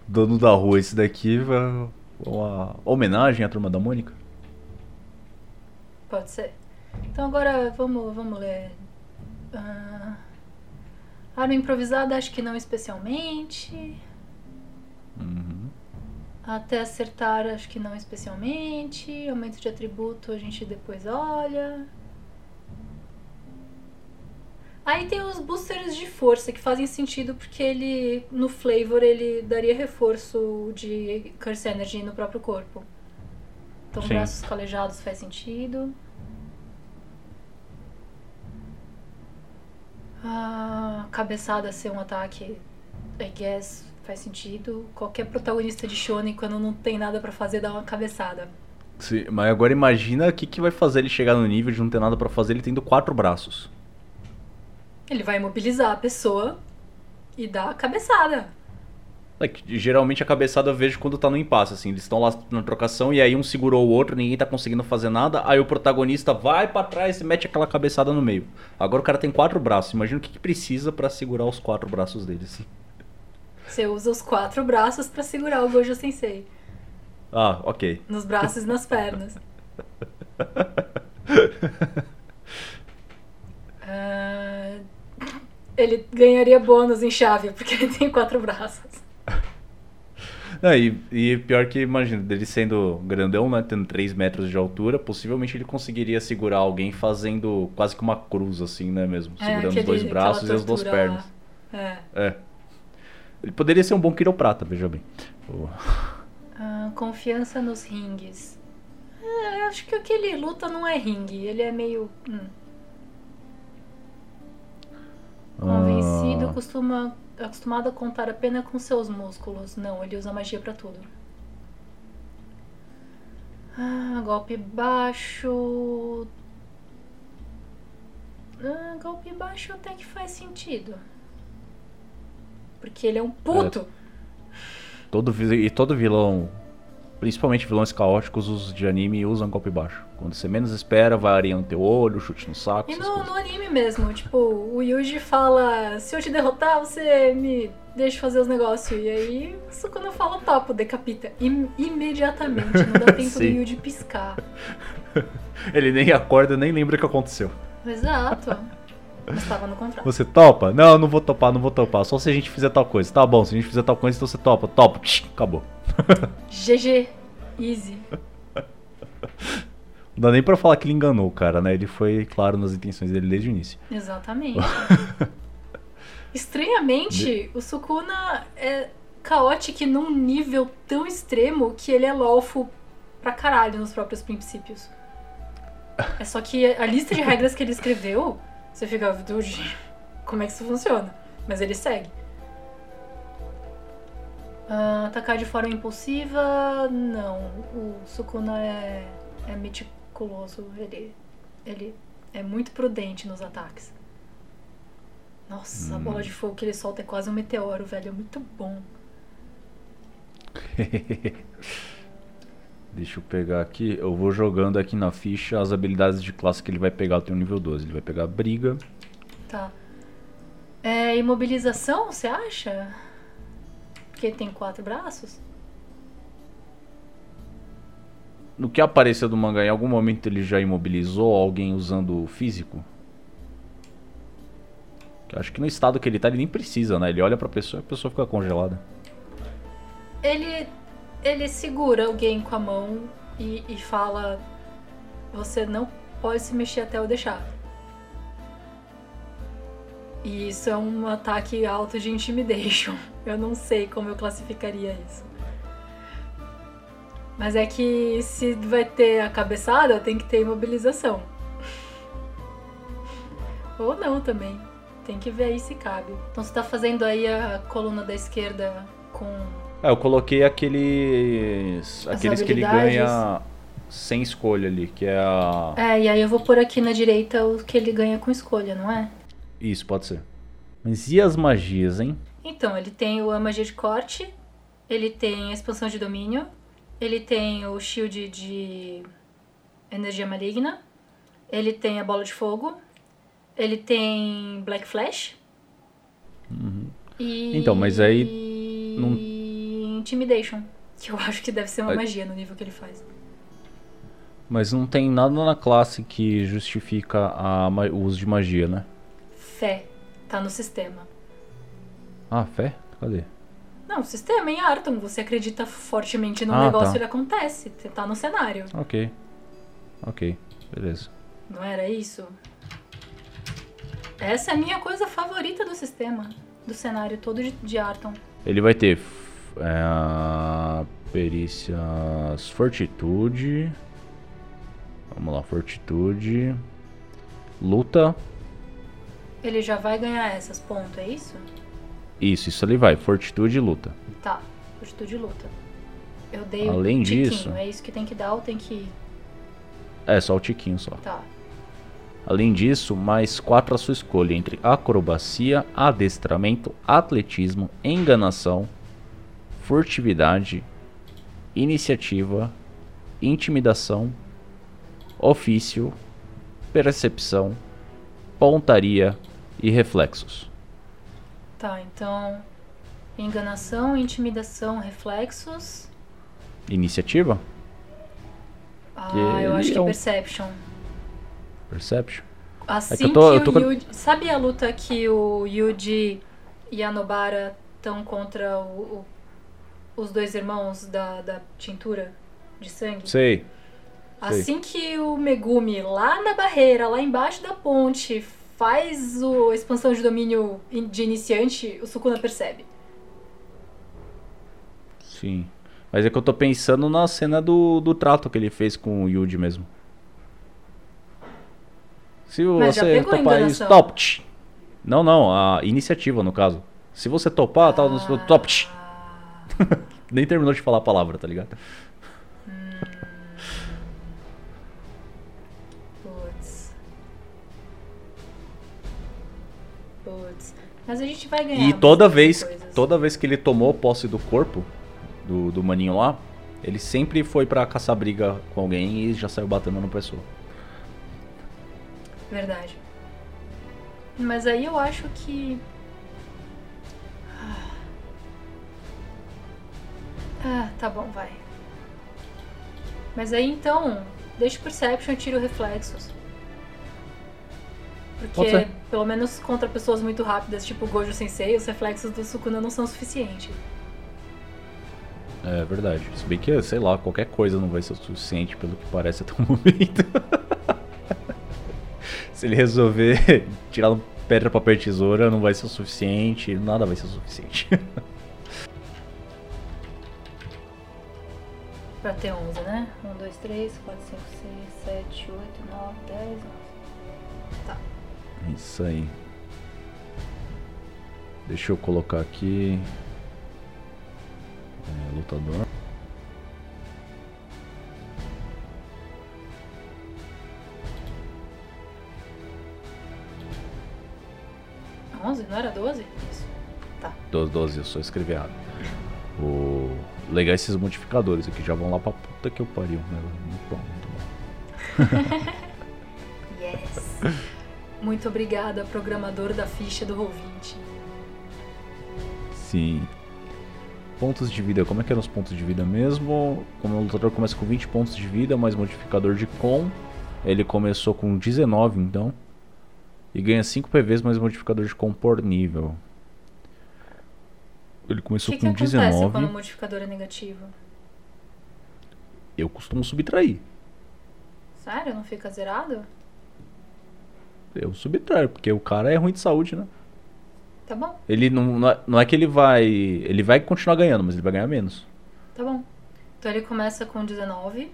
S1: Dono da rua, esse daqui vai uma homenagem à turma da Mônica?
S2: Pode ser. Então agora vamos, vamos ler. Ah, arma improvisada, acho que não especialmente.
S1: Uhum.
S2: Até acertar, acho que não especialmente. Aumento de atributo, a gente depois olha. Aí tem os boosters de força que fazem sentido porque ele no flavor ele daria reforço de curse energy no próprio corpo. Então
S1: Sim.
S2: braços calejados faz sentido. Ah, cabeçada ser um ataque, I guess, faz sentido. Qualquer protagonista de shonen, quando não tem nada pra fazer, dá uma cabeçada.
S1: Sim, mas agora imagina o que, que vai fazer ele chegar no nível de não ter nada pra fazer ele tendo quatro braços.
S2: Ele vai imobilizar a pessoa e dar a cabeçada.
S1: Que, geralmente a cabeçada eu vejo quando tá no impasse, assim. Eles estão lá na trocação e aí um segurou o outro, ninguém tá conseguindo fazer nada. Aí o protagonista vai pra trás e mete aquela cabeçada no meio. Agora o cara tem quatro braços. Imagina o que, que precisa pra segurar os quatro braços dele, assim.
S2: Você usa os quatro braços pra segurar o Gojo Sensei.
S1: Ah, ok.
S2: Nos braços e nas pernas. Ah, ele ganharia bônus em chave, porque ele tem quatro braços.
S1: Não, e, e pior que, imagina, dele sendo grandão, né? Tendo 3 metros de altura, possivelmente ele conseguiria segurar alguém fazendo quase que uma cruz, assim, né? Mesmo.
S2: É,
S1: Segurando os dois braços e as duas pernas.
S2: É.
S1: É. Ele poderia ser um bom quiroprata, veja bem. O-
S2: Ah, confiança nos rings. É, eu acho que o que ele luta não é ringue, ele é meio. hum. Convencido,
S1: Ah,
S2: costuma, acostumado a contar apenas com seus músculos. Não, ele usa magia pra tudo. Ah, golpe baixo. Ah, golpe baixo até que faz sentido. Porque ele é um puto.
S1: todo, vi- e todo vilão, principalmente vilões caóticos, os de anime usam golpe baixo. Quando você menos espera, vai areando teu olho, chute no saco,
S2: E no, no anime mesmo, tipo, o Yuji fala: se eu te derrotar, você me deixa fazer os negócios. E aí, isso quando eu falo topo, decapita. Im- imediatamente, não dá tempo do. Yuji piscar.
S1: Ele nem acorda, nem lembra o que aconteceu.
S2: Exato. Mas tava no contrato.
S1: Você topa? Não, não vou topar, não vou topar. Só se a gente fizer tal coisa. Tá bom, se a gente fizer tal coisa, então você topa. Topa. Psh, acabou.
S2: GG. Easy.
S1: Não dá nem pra falar que ele enganou o cara, né? Ele foi claro nas intenções dele desde o início.
S2: Exatamente. Estranhamente, o Sukuna é caótico num nível tão extremo que ele é lawful pra caralho nos próprios princípios. É só que a lista de regras que ele escreveu, você fica, dude, como é que isso funciona? Mas ele segue. Ah, atacar de forma impulsiva, não. O Sukuna é, é meticuloso, ele, ele é muito prudente nos ataques. Nossa, a
S1: Hum.
S2: bola de fogo que ele solta é quase um meteoro, velho. É muito bom.
S1: Deixa eu pegar aqui. Eu vou jogando aqui na ficha as habilidades de classe que ele vai pegar. Tem o nível 12. Ele vai pegar briga.
S2: Tá. É imobilização, você acha? Porque ele tem quatro braços?
S1: No que apareceu do mangá, em algum momento ele já imobilizou alguém usando o físico? Eu Acho que no estado que ele tá, ele nem precisa, né? Ele olha pra pessoa e a pessoa fica congelada.
S2: Ele, ele segura alguém com a mão e, e fala: Você não pode se mexer até eu deixar. E isso é um ataque alto de intimidation. Eu não sei como eu classificaria isso. Mas é que se vai ter a cabeçada, tem que ter imobilização. Ou não também. Tem que ver aí se cabe. Então você tá fazendo aí a coluna da esquerda com
S1: É, eu coloquei aqueles. aqueles que ele ganha sem escolha ali, que é a.
S2: É, e aí eu vou pôr aqui na direita o que ele ganha com escolha, não é?
S1: Isso, pode ser. Mas e as magias, hein?
S2: Então, ele tem o a magia de corte, ele tem a expansão de domínio, ele tem o shield de energia maligna, ele tem a bola de fogo, ele tem Black Flash. E...
S1: Então, mas aí não-
S2: Intimidation, que eu acho que deve ser uma
S1: Aí-
S2: magia no nível que ele faz.
S1: Mas não tem nada na classe que justifica a o uso de magia, né?
S2: Fé, tá no sistema.
S1: Ah, fé? Cadê?
S2: Não, o sistema em Arton, você acredita fortemente no
S1: Ah,
S2: negócio,
S1: tá.
S2: ele acontece. Você tá no cenário.
S1: Ok. Ok, beleza.
S2: Não era isso? Essa é a minha coisa favorita do sistema. Do cenário todo de, de Arton.
S1: Ele vai ter é, perícias fortitude. Vamos lá, fortitude. Luta.
S2: Ele já vai ganhar essas pontos, é isso?
S1: Isso, isso ali vai. Fortitude e luta.
S2: Tá, fortitude e luta. Eu dei
S1: Além
S2: o tiquinho,
S1: disso-
S2: é isso que tem que dar ou tem que.
S1: É, só o tiquinho só.
S2: Tá.
S1: Além disso, mais quatro à sua escolha entre acrobacia, adestramento, atletismo, enganação, furtividade, iniciativa, intimidação, ofício, percepção, pontaria e reflexos.
S2: Tá, então. Enganação, intimidação, reflexos.
S1: Iniciativa?
S2: Ah,
S1: Que
S2: eu acho
S1: ele
S2: que
S1: é um-
S2: Perception.
S1: Perception?
S2: Assim
S1: É que eu
S2: que,
S1: tô- eu tô
S2: o Yuji. Sabe a luta que o Yuji e a Nobara estão contra o- o- os dois irmãos da, da tintura de sangue?
S1: Sei.
S2: Assim que o Megumi lá na barreira, lá embaixo da ponte, faz o, a expansão de domínio de iniciante, o Sukuna percebe.
S1: Sim. Mas é que eu tô pensando na cena do, do trato que ele fez com o Yuji mesmo. Se
S2: Mas
S1: você topar isso. Top! Não, não, a iniciativa no caso. Se você topar, tal, no top.
S2: Ah,
S1: Nem terminou de falar a palavra, tá ligado?
S2: Mas a gente vai ganhar.
S1: E toda vez,
S2: coisas.
S1: toda vez que ele tomou posse do corpo do, do maninho lá, ele sempre foi pra caçar briga com alguém e já saiu batendo no pessoa.
S2: Verdade. Mas aí eu acho que. Ah, tá bom, vai. Mas aí então, deixa o Perception tira o Reflexos. Porque, pelo menos contra pessoas muito rápidas, tipo o Gojo Sensei, os reflexos do Sukuna não são suficientes.
S1: É verdade. Se bem que, sei lá, qualquer coisa não vai ser o suficiente pelo que parece até o momento. Se ele resolver tirar pedra, papel e tesoura, não vai ser o suficiente. Nada vai ser o suficiente.
S2: Pra ter 11, né? 1, 2, 3, 4, 5, 6, 7, 8, 9, 10, 11.
S1: Isso aí. Deixa eu colocar aqui. É, lutador.
S2: onze? Não era 12? Isso. Tá.
S1: 12, 12, eu só escrevi errado. O... Legal esses modificadores aqui, já vão lá pra puta que eu pariu. Né? Muito bom, muito bom.
S2: Yes. Muito obrigada, programador da ficha do Roll20.
S1: Sim. Pontos de vida, como é que eram os pontos de vida mesmo? Como o lutador começa com 20 pontos de vida, mais modificador de com. Ele começou com 19, então. E ganha 5 PVs mais modificador de com por nível. Ele
S2: O
S1: começou
S2: que, que
S1: com
S2: acontece
S1: 19.
S2: quando o modificador é negativo?
S1: Eu costumo subtrair.
S2: Sério? Não fica zerado?
S1: Eu subtraio, porque o cara é ruim de saúde, né?
S2: Tá bom,
S1: Ele não, não é, não é que ele vai. Ele vai continuar ganhando, mas ele vai ganhar menos.
S2: tá bom. Então ele começa com 19,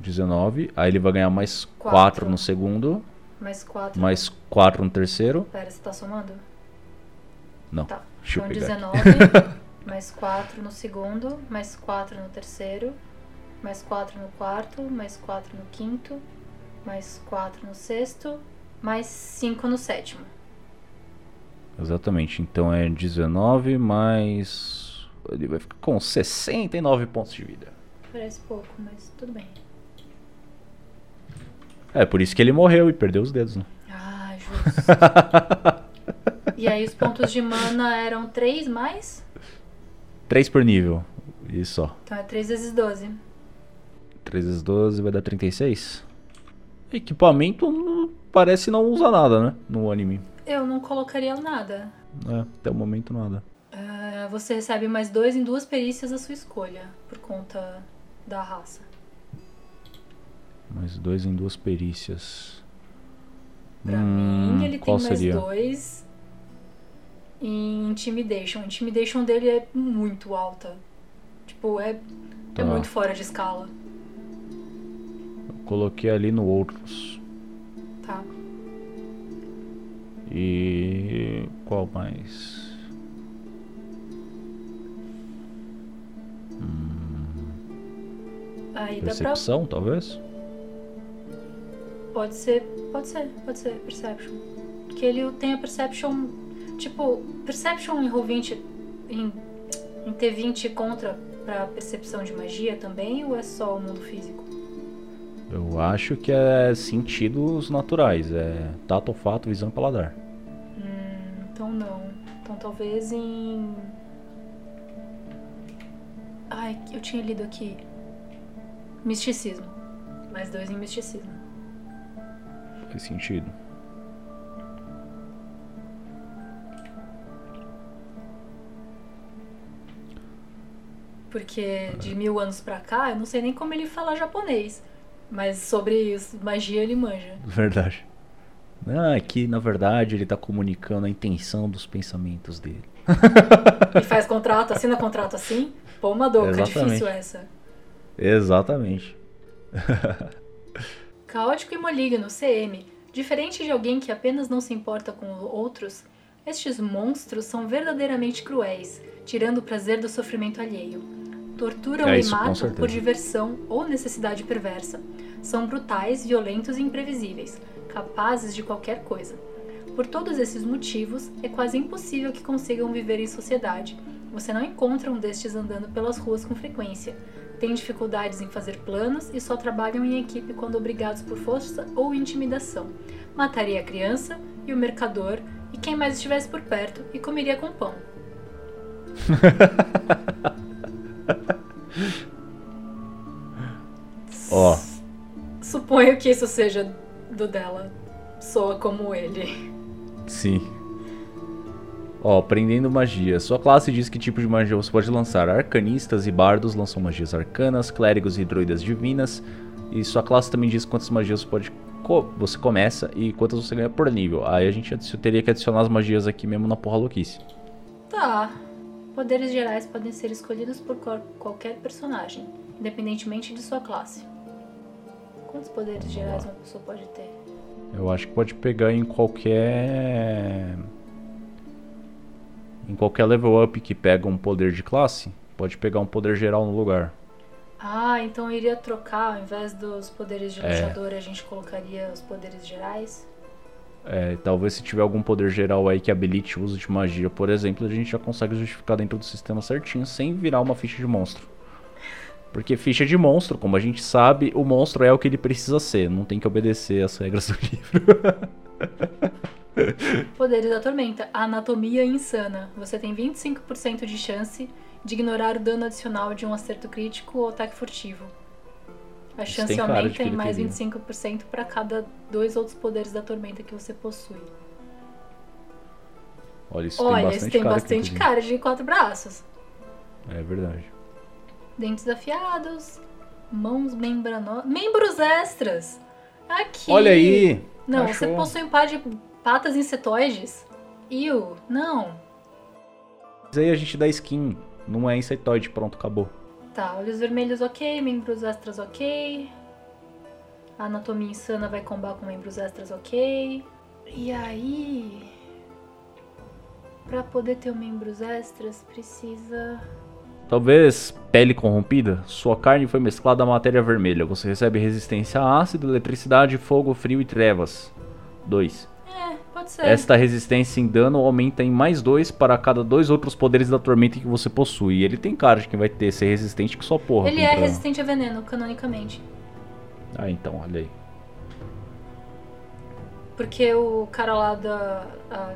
S1: 19, aí ele vai ganhar mais
S2: Quatro.
S1: 4 no segundo,
S2: mais 4.
S1: mais 4 no terceiro.
S2: Pera, você tá somando?
S1: Não,
S2: Tá.
S1: deixa
S2: Então
S1: pegar.
S2: 19, mais 4 no segundo, mais 4 no terceiro, mais 4 no quarto, mais 4 no quinto, mais 4 no sexto, mais 5 no sétimo.
S1: Exatamente, então é 19 mais. Ele vai ficar com 69 pontos de vida.
S2: Parece pouco, mas tudo bem.
S1: É, por isso que ele morreu e perdeu os dedos, né?
S2: Ah, justo. e aí os pontos de mana eram 3 mais?
S1: 3 por nível. E só.
S2: Então é 3 vezes 12.
S1: 3 vezes 12 vai dar 36. Equipamento parece não usar nada, né? No anime.
S2: Eu não colocaria nada.
S1: É, até o momento nada.
S2: Ah, você recebe mais 2 em duas perícias da sua escolha, por conta da raça.
S1: Mais dois em duas perícias.
S2: Pra
S1: Hum,
S2: mim, ele tem mais
S1: seria?
S2: dois em Intimidation. A Intimidation dele é muito alta. Tipo, é,
S1: Tá.
S2: é muito fora de escala.
S1: Coloquei ali no outros. E qual mais? Hum...
S2: Aí
S1: Percepção,
S2: pra...
S1: talvez?
S2: Pode ser, pode ser, pode ser Perception. Que ele tenha Perception, tipo, Perception em Roll20, em, em T20 contra pra percepção de magia também, ou é só o mundo físico?
S1: Eu acho que é sentidos naturais, é tato, olfato, visão e paladar.
S2: Hum, então não. Então talvez em. Ai, eu tinha lido aqui. Misticismo. Mais dois em misticismo.
S1: Faz sentido.
S2: Porque de mil anos pra cá, eu não sei nem como ele fala japonês. Mas sobre isso, magia ele manja.
S1: Verdade. Ah, aqui, na verdade, ele tá comunicando a intenção dos pensamentos dele.
S2: E faz contrato, assina contrato assim? Pô, uma doca,
S1: Exatamente.
S2: difícil essa.
S1: Exatamente.
S2: Caótico e maligno, CM. Diferente de alguém que apenas não se importa com outros, estes monstros são verdadeiramente cruéis, tirando o prazer do sofrimento alheio. Torturam
S1: É
S2: e
S1: isso, com
S2: matam por diversão ou necessidade perversa. São brutais, violentos e imprevisíveis, capazes de qualquer coisa. Por todos esses motivos, é quase impossível que consigam viver em sociedade. Você não encontra um destes andando pelas ruas com frequência. Têm dificuldades em fazer planos e só trabalham em equipe quando obrigados por força ou intimidação. Mataria a criança e o mercador e quem mais estivesse por perto e comeria com pão.
S1: Ó,
S2: Suponho que isso seja do dela. Soa como ele.
S1: sim. Ó, aprendendo magia. Sua classe diz que tipo de magia você pode lançar. Arcanistas e bardos lançam magias arcanas, clérigos e druidas divinas. E sua classe também diz quantas magias você pode co- você começa e quantas você ganha por nível. Aí a gente teria que adicionar as magias aqui mesmo na porra louquice.
S2: Tá. Poderes gerais podem ser escolhidos por qual- qualquer personagem, independentemente de sua classe. Quantos poderes gerais uma pessoa pode ter?
S1: Eu acho que pode pegar em qualquer. Em qualquer level up que pega um poder de classe, pode pegar um poder geral no lugar.
S2: Ah, então eu iria trocar, ao invés dos poderes de
S1: É.
S2: luchador, a gente colocaria os poderes gerais.
S1: É, talvez se tiver algum poder geral aí que habilite o uso de magia, por exemplo, a gente já consegue justificar dentro do sistema certinho, sem virar uma ficha de monstro. Porque ficha de monstro, como a gente sabe, o monstro é o que ele precisa ser, não tem que obedecer às regras do livro.
S2: Poderes da Tormenta. Anatomia insana. Você tem 25% de chance de ignorar o dano adicional de um acerto crítico ou ataque furtivo. A
S1: Isso
S2: chance aumenta em mais
S1: queria.
S2: 25% para cada dois outros poderes da Tormenta que você possui.
S1: Olha, isso
S2: Olha,
S1: tem
S2: isso
S1: bastante
S2: tem
S1: cara.
S2: bastante cara de quatro braços.
S1: É verdade.
S2: Dentes afiados, mãos membranosas. Membros extras! Aqui!
S1: Olha aí!
S2: Não,
S1: achou.
S2: você possui um par de patas insetoides? Iu, não.
S1: Mas aí a gente dá skin, não é insetoide, pronto, acabou.
S2: Tá, olhos vermelhos ok, membros extras ok. A anatomia insana vai combar com membros extras ok. E aí. Pra poder ter membros extras, precisa.
S1: Talvez pele corrompida, sua carne foi mesclada à matéria vermelha. Você recebe resistência a ácido, eletricidade, fogo, frio e trevas. 2.
S2: É, pode ser.
S1: Esta resistência em dano aumenta em mais 2 para cada dois outros poderes da tormenta que você possui. E ele tem cara de quem vai ter ser resistente que só porra.
S2: Ele é resistente a veneno, canonicamente.
S1: Ah, então, olha aí.
S2: Porque o cara lá da. a-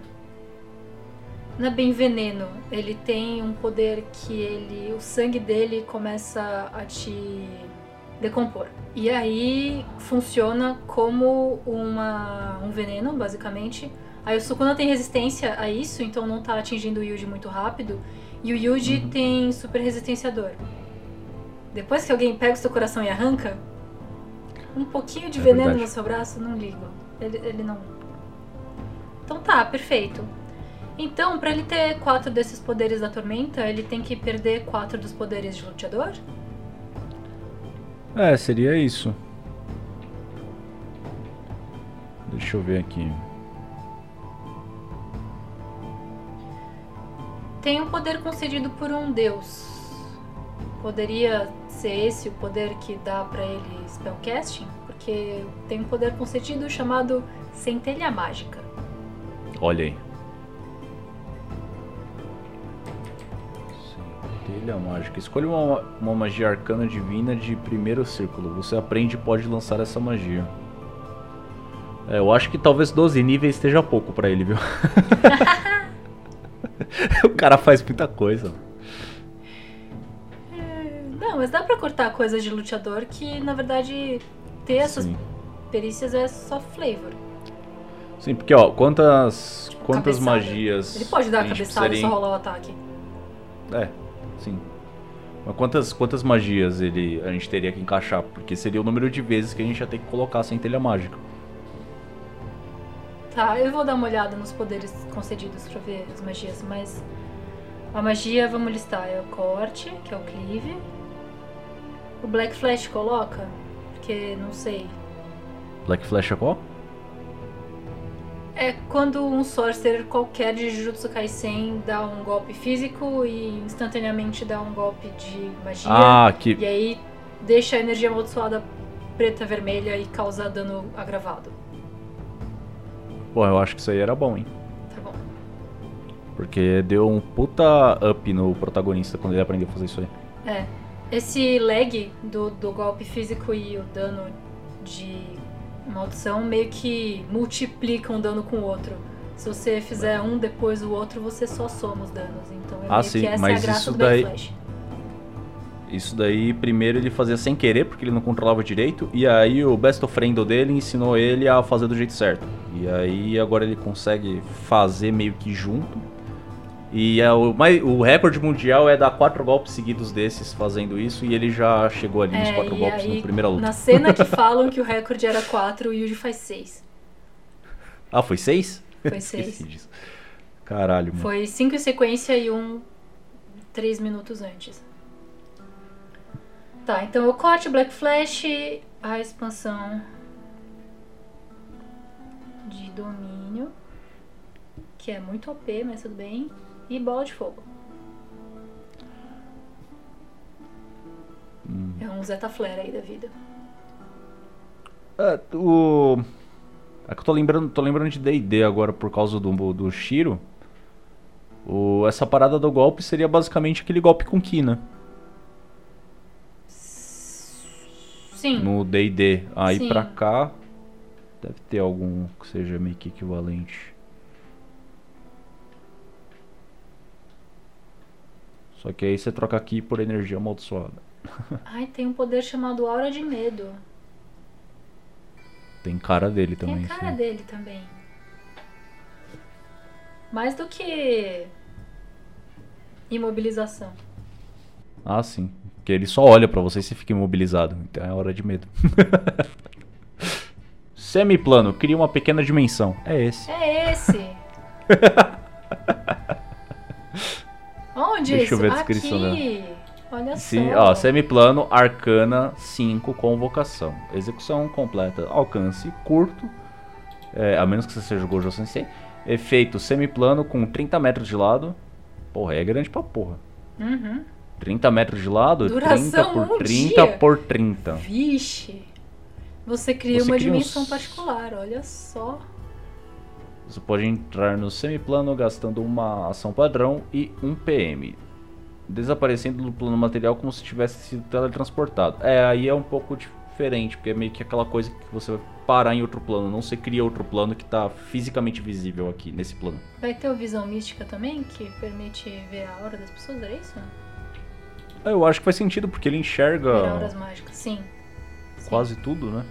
S2: Não é bem veneno. Ele tem um poder que ele. O sangue dele começa a te decompor. E aí funciona como uma, um veneno, basicamente. Aí o Sukuna tem resistência a isso, então não tá atingindo o Yuji muito rápido. E o Yuji
S1: Uhum.
S2: tem super resistência à dor. Depois que alguém pega o seu coração e arranca, um pouquinho de
S1: É
S2: veneno
S1: verdade.
S2: no seu braço, não ligo. Ele, ele não. Então tá, perfeito. Então, pra ele ter quatro desses poderes da tormenta, ele tem que perder quatro dos poderes de luteador?
S1: É, seria isso. Deixa eu ver aqui.
S2: Tem um poder concedido por um deus. Poderia ser esse o poder que dá pra ele spellcasting? Porque tem um poder concedido chamado Centelha Mágica.
S1: Olha aí. Centelha mágica. Escolha uma, uma magia arcana divina de primeiro círculo. Você aprende e pode lançar essa magia. É, eu acho que talvez 12 níveis esteja pouco pra ele, viu? o cara faz muita coisa.
S2: Não, mas dá pra cortar coisas de luteador que, na verdade, ter essas
S1: Sim.
S2: perícias é só flavor.
S1: Sim, porque ó, quantas quantas
S2: Cabeçada.
S1: magias
S2: Ele pode dar
S1: a
S2: cabeçada e
S1: precisaria
S2: só rolar o ataque.
S1: É, sim. Mas quantas, quantas magias ele, a gente teria que encaixar? Porque seria o número de vezes que a gente ia ter que colocar a centelha mágica.
S2: Tá, eu vou dar uma olhada nos poderes concedidos pra ver as magias, mas a magia, vamos listar, é o corte, que é o cleave. O Black Flash coloca? Porque não sei.
S1: Black Flash é qual?
S2: É quando um sorcerer qualquer de Jujutsu Kaisen dá um golpe físico e instantaneamente dá um golpe de magia.
S1: Ah, que.
S2: E aí deixa a energia amaldiçoada preta vermelha e causa dano agravado.
S1: Pô, eu acho que isso aí era bom, hein?
S2: Tá bom.
S1: Porque deu um puta up no protagonista quando ele aprendeu a fazer isso aí.
S2: É. Esse lag do, do golpe físico e o dano de maldição meio que multiplicam um dano com o outro. Se você fizer um depois o outro, você só soma os danos. Então é
S1: Ah,
S2: meio
S1: sim,
S2: que essa é a
S1: mas
S2: graça
S1: isso
S2: do
S1: daí-
S2: Flash.
S1: Isso daí, primeiro ele fazia sem querer, porque ele não controlava direito, e aí o best of friend dele ensinou ele a fazer do jeito certo. E aí agora ele consegue fazer meio que junto. E é o, mais, o recorde mundial é dar quatro golpes seguidos desses fazendo isso, e ele já chegou ali nos
S2: É,
S1: quatro
S2: e
S1: golpes
S2: aí,
S1: na primeira luta.
S2: Na cena que falam que o recorde era 4, o Yuji faz 6.
S1: Ah, foi seis?
S2: Foi 6.
S1: disso. Caralho, mano.
S2: Foi 5 em sequência e um 3 minutos antes. Tá, então o corte, Black Flash, a expansão de domínio, que é muito OP, mas tudo bem, e bola de fogo.
S1: Hum.
S2: É um Zeta Flare aí da vida.
S1: É, o... É que eu tô lembrando, tô lembrando de D&D agora por causa do, do Shiro. O, essa parada do golpe seria basicamente aquele golpe com Ki, né?
S2: Sim,
S1: No D&D. Aí
S2: Sim.
S1: pra cá deve ter algum que seja meio que equivalente. Só que aí você troca aqui por energia amaldiçoada.
S2: ai, tem um poder chamado Aura de Medo.
S1: Tem cara dele
S2: Tem
S1: também.
S2: a cara
S1: sim.
S2: dele também. Mais do que imobilização.
S1: Ah, sim. Porque ele só olha pra você e você fica imobilizado. Então é hora de medo. Semiplano, cria uma pequena dimensão. É esse.
S2: É esse. Onde
S1: Deixa
S2: isso?
S1: eu ver a descrição
S2: Aqui. Olha
S1: Sim,
S2: só.
S1: ó, semiplano, arcana 5, convocação. Execução completa, alcance curto, é, a menos que você seja Gojo Sensei. Efeito semiplano com 30 metros de lado. Porra, é grande pra porra.
S2: Uhum.
S1: 30 metros de lado,
S2: Duração
S1: 30 por
S2: um
S1: 30
S2: dia.
S1: por 30.
S2: Vixe. Você cria
S1: Você
S2: uma
S1: cria
S2: dimensão
S1: uns-
S2: particular, olha só.
S1: Você pode entrar no semiplano gastando uma ação padrão e um PM. Desaparecendo do plano material como se tivesse sido teletransportado. É, aí é um pouco diferente, porque é meio que aquela coisa que você vai parar em outro plano. Não você cria outro plano que tá fisicamente visível aqui, nesse plano.
S2: Vai ter o visão mística também, que permite ver a aura das pessoas, era isso?
S1: É, Eu acho que faz sentido, porque ele
S2: Ver
S1: enxerga
S2: auras mágicas, sim. Sim.
S1: quase tudo, né?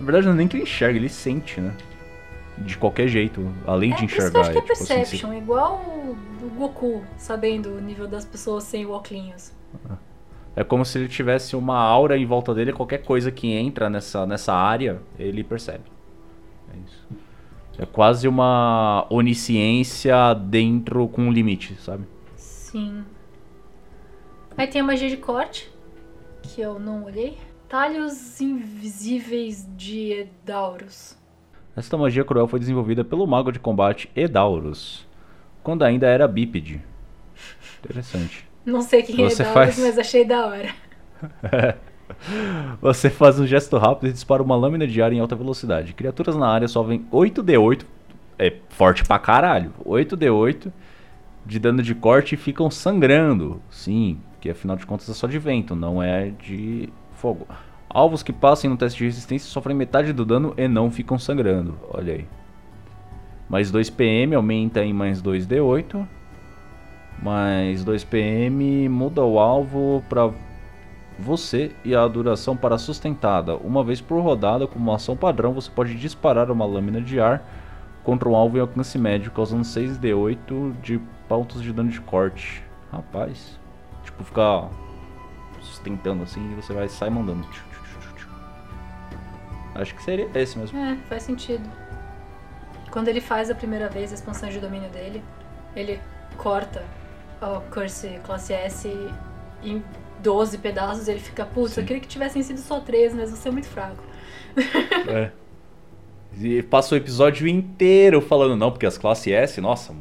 S1: Na verdade, não é nem que ele enxerga, ele sente, né? De qualquer jeito, além
S2: É,
S1: de
S2: por isso eu
S1: enxergar.
S2: acho que é
S1: tipo assim,
S2: perception, igual o Goku, sabendo o nível das pessoas sem o óculos.
S1: É como se ele tivesse uma aura em volta dele, qualquer coisa que entra nessa, nessa área, ele percebe. É isso. É quase uma onisciência dentro com um limite, sabe?
S2: Sim. Aí tem a magia de corte, que eu não olhei. Talhos invisíveis de Edaurus.
S1: Esta magia cruel foi desenvolvida pelo mago de combate Edaurus, quando ainda era bípede. Interessante.
S2: Não sei quem
S1: Você
S2: é Dauros,
S1: faz-
S2: mas achei da hora.
S1: Você faz um gesto rápido e dispara uma lâmina de ar em alta velocidade. Criaturas na área sofrem 8d8. É forte pra caralho. 8d8 de dano de corte e ficam sangrando. Sim, que afinal de contas é só de vento, não é de fogo. Alvos que passem no teste de resistência sofrem metade do dano e não ficam sangrando. Olha aí. Mais 2 PM aumenta em mais 2d8. Mais 2 PM muda o alvo pra você e a duração para sustentada. Uma vez por rodada, como ação padrão, você pode disparar uma lâmina de ar contra um alvo em alcance médio, causando 6d8 de pontos de dano de corte. Rapaz, tipo, ficar sustentando assim e você vai sair mandando. Acho que seria esse mesmo.
S2: É, faz sentido. Quando ele faz a primeira vez a expansão de domínio dele, ele corta o Curse classe S em 12 pedaços e ele fica, putz, eu queria que tivessem sido só 3, mas você é muito fraco.
S1: É. E passa o episódio inteiro falando não, porque as classes S, nossa,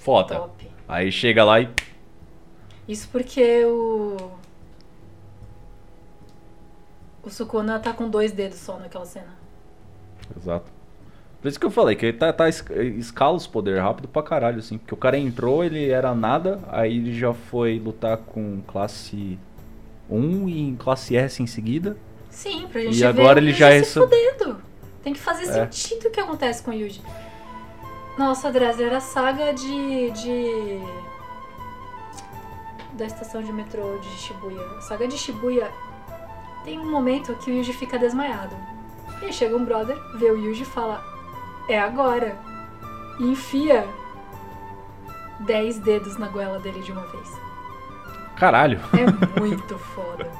S1: foda.
S2: Top.
S1: Aí chega lá e
S2: Isso porque o. O Sukuna tá com dois dedos só naquela cena.
S1: Exato. Por isso que eu falei, que ele tá, tá es- escala os poder rápido pra caralho, assim. Porque o cara entrou, ele era nada, aí ele já foi lutar com classe 1 e em classe S em seguida.
S2: Sim, pra gente
S1: E
S2: ver
S1: agora ele
S2: Yuji
S1: já
S2: se
S1: resso-
S2: fudendo. Tem que fazer
S1: É.
S2: sentido o que acontece com o Yuji. Nossa, Dresler, a saga de, de... Da estação de metrô de Shibuya. A saga de Shibuya tem um momento que o Yuji fica desmaiado. E aí chega um brother, vê o Yuji e fala, é agora. E enfia 10 dedos na goela dele de uma vez.
S1: Caralho.
S2: É muito foda.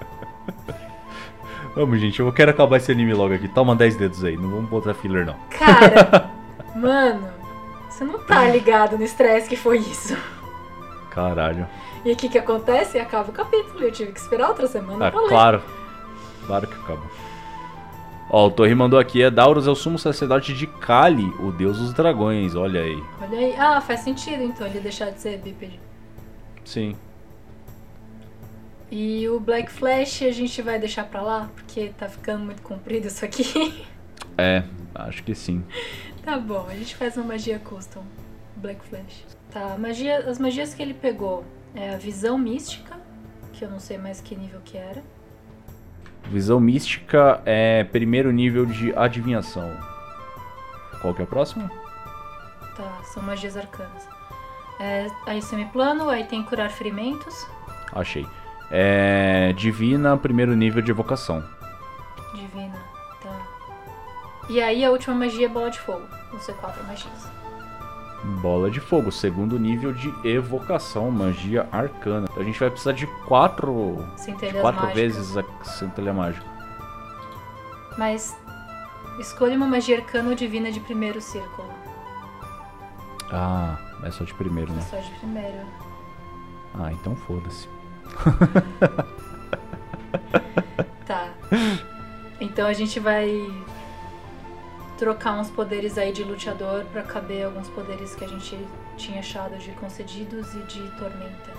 S1: Vamos, gente, eu quero acabar esse anime logo aqui. Toma 10 dedos aí, não vamos botar filler não.
S2: Cara, mano, você não tá ligado no estresse que foi isso.
S1: Caralho.
S2: E o que que acontece? Acaba o capítulo. Eu tive que esperar outra semana
S1: Ah,
S2: pra ler.
S1: claro. Claro que acaba. Ó, o Torri mandou aqui, é Dauros é o sumo sacerdote de Kali, o deus dos dragões, olha aí.
S2: Olha aí. Ah, faz sentido então ele deixar de ser bípede.
S1: Sim.
S2: E o Black Flash a gente vai deixar pra lá, porque tá ficando muito comprido isso aqui.
S1: É, acho que sim.
S2: tá bom, a gente faz uma magia custom. Black Flash. Tá, magia, as magias que ele pegou é a visão mística, que eu não sei mais que nível que era.
S1: Visão mística é primeiro nível de adivinhação. Qual que é o próximo?
S2: Tá, são magias arcanas. É, aí semiplano, aí tem curar ferimentos.
S1: Achei. É divina, primeiro nível de evocação.
S2: Divina, tá. E aí a última magia é bola de fogo. Ser quatro magias.
S1: Bola de fogo, segundo nível de evocação, magia arcana. Então a gente vai precisar de quatro, de quatro
S2: mágicas.
S1: vezes a centelha mágica.
S2: Mas escolha uma magia arcana ou divina de primeiro círculo.
S1: Ah, é só de primeiro, né?
S2: Só de primeiro.
S1: Ah, então foda-se.
S2: Tá. Então a gente vai trocar uns poderes aí de luteador pra caber alguns poderes que a gente tinha achado de concedidos e de tormenta.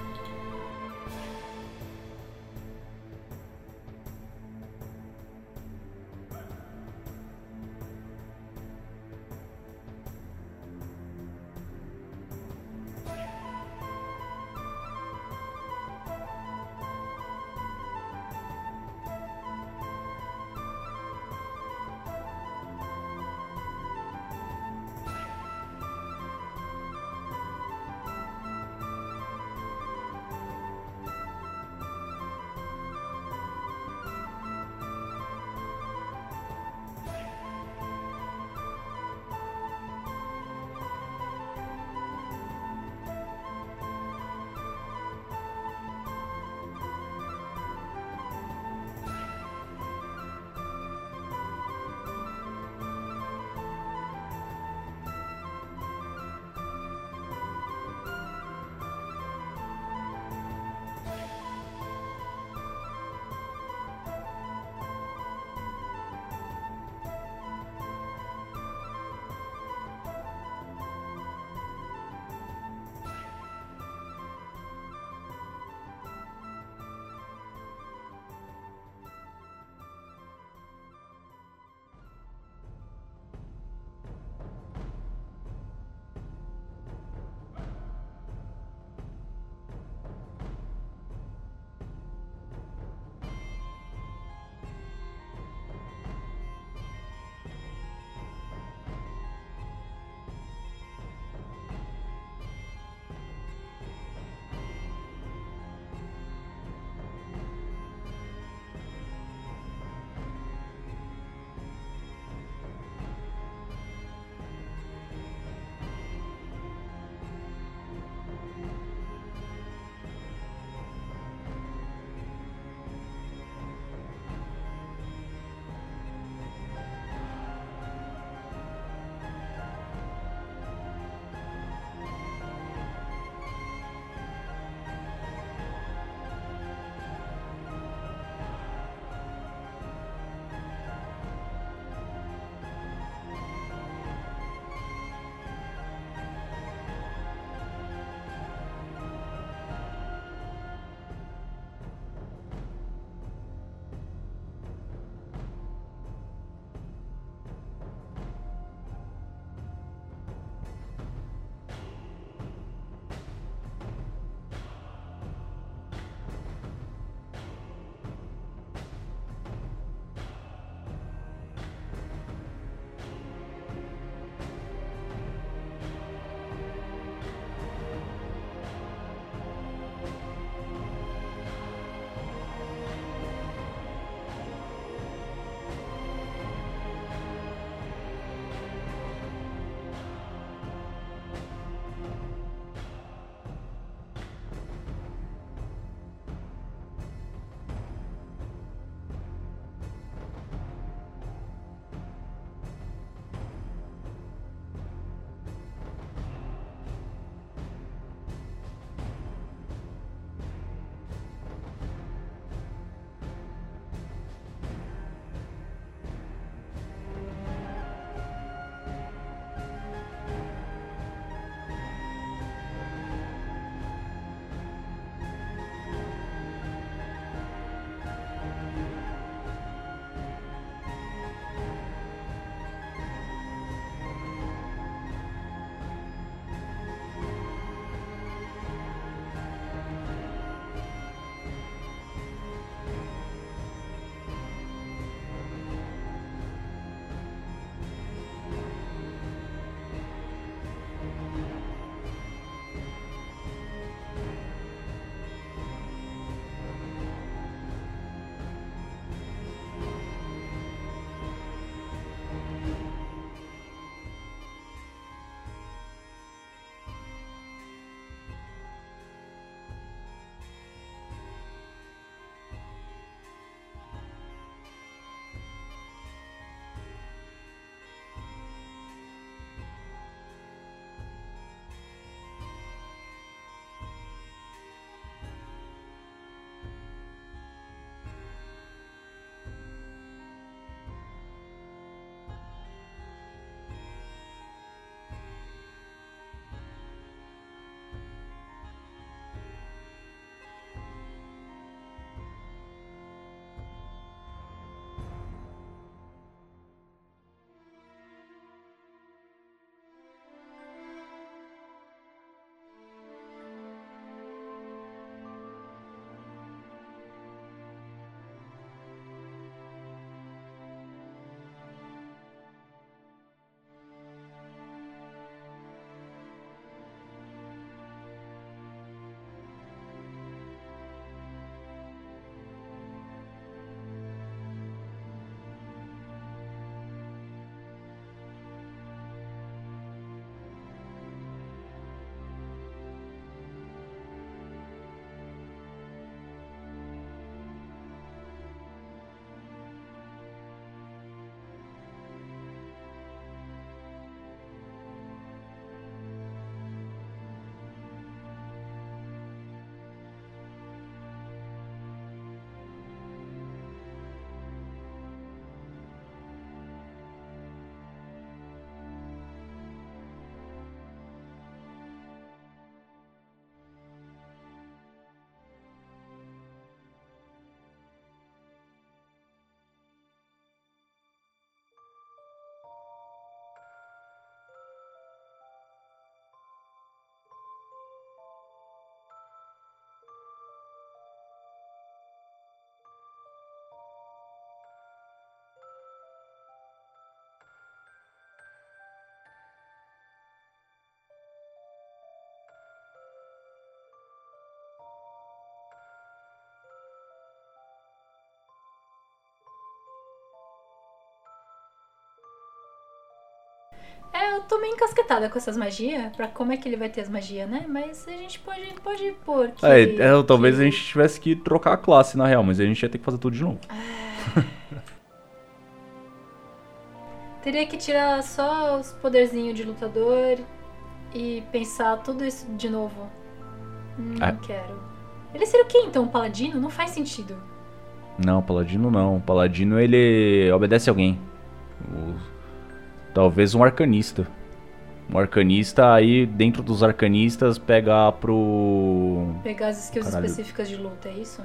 S2: É, eu tô meio encasquetada com essas magias, pra como é que ele vai ter as magias, né? Mas a gente pode, pode pôr que...
S1: É, é, talvez que... a gente tivesse que trocar a classe, na real, mas a gente ia ter que fazer tudo de novo.
S2: É... Teria que tirar só os poderzinhos de lutador e pensar tudo isso de novo. Hum, não é. quero. Ele seria o quê, então? Um paladino? Não faz sentido.
S1: Não, paladino não. Paladino, ele obedece alguém. O Talvez um arcanista. Um arcanista aí, dentro dos arcanistas, pegar pro.
S2: Pegar as skills Caralho. específicas de luta, é isso?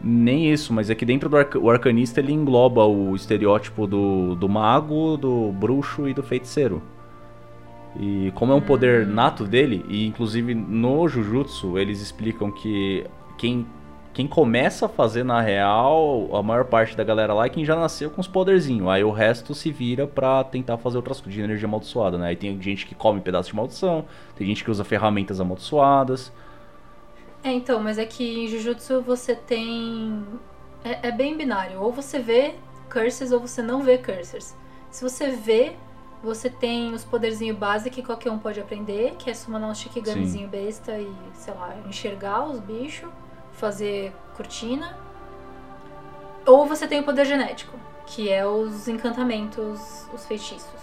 S1: Nem isso, mas é que dentro do arca o arcanista ele engloba o estereótipo do, do mago, do bruxo e do feiticeiro. E como é um hum. poder nato dele, e inclusive no Jujutsu eles explicam que quem quem começa a fazer na real, a maior parte da galera lá é quem já nasceu com os poderzinhos. Aí o resto se vira pra tentar fazer outras coisas de energia amaldiçoada, né? Aí tem gente que come pedaços de maldição, tem gente que usa ferramentas amaldiçoadas.
S2: É, então, mas é que em Jujutsu você tem. É, é bem binário. Ou você vê curses ou você não vê curses. Se você vê, você tem os poderzinhos básicos que qualquer um pode aprender, que é summonar um Shikigamizinho besta e, sei lá, enxergar os bichos fazer cortina. Ou você tem o poder genético, que é os encantamentos, os feitiços.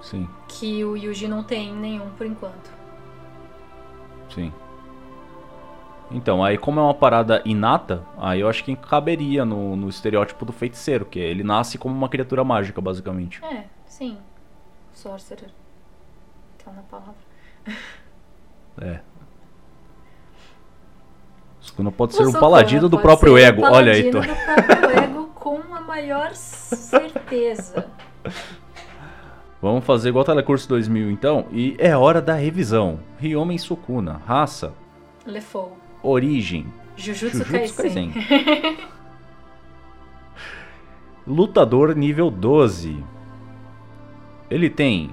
S1: Sim.
S2: Que o Yuji não tem nenhum por enquanto.
S1: Sim. Então, aí como é uma parada inata, aí eu acho que caberia no, no estereótipo do feiticeiro, que é, ele nasce como uma criatura mágica, basicamente.
S2: É, sim. Sorcerer. Tá na palavra.
S1: É, não pode ser um paladino do próprio ego. Um Olha aí,
S2: Tô. do próprio ego com a maior certeza.
S1: Vamos fazer igual Telecurso 2000 então. E é hora da revisão. Ryomen Sukuna. Raça.
S2: Lefou.
S1: Origem.
S2: Jujutsu, Jujutsu Kaisen.
S1: Kaisen. Lutador nível 12. Ele tem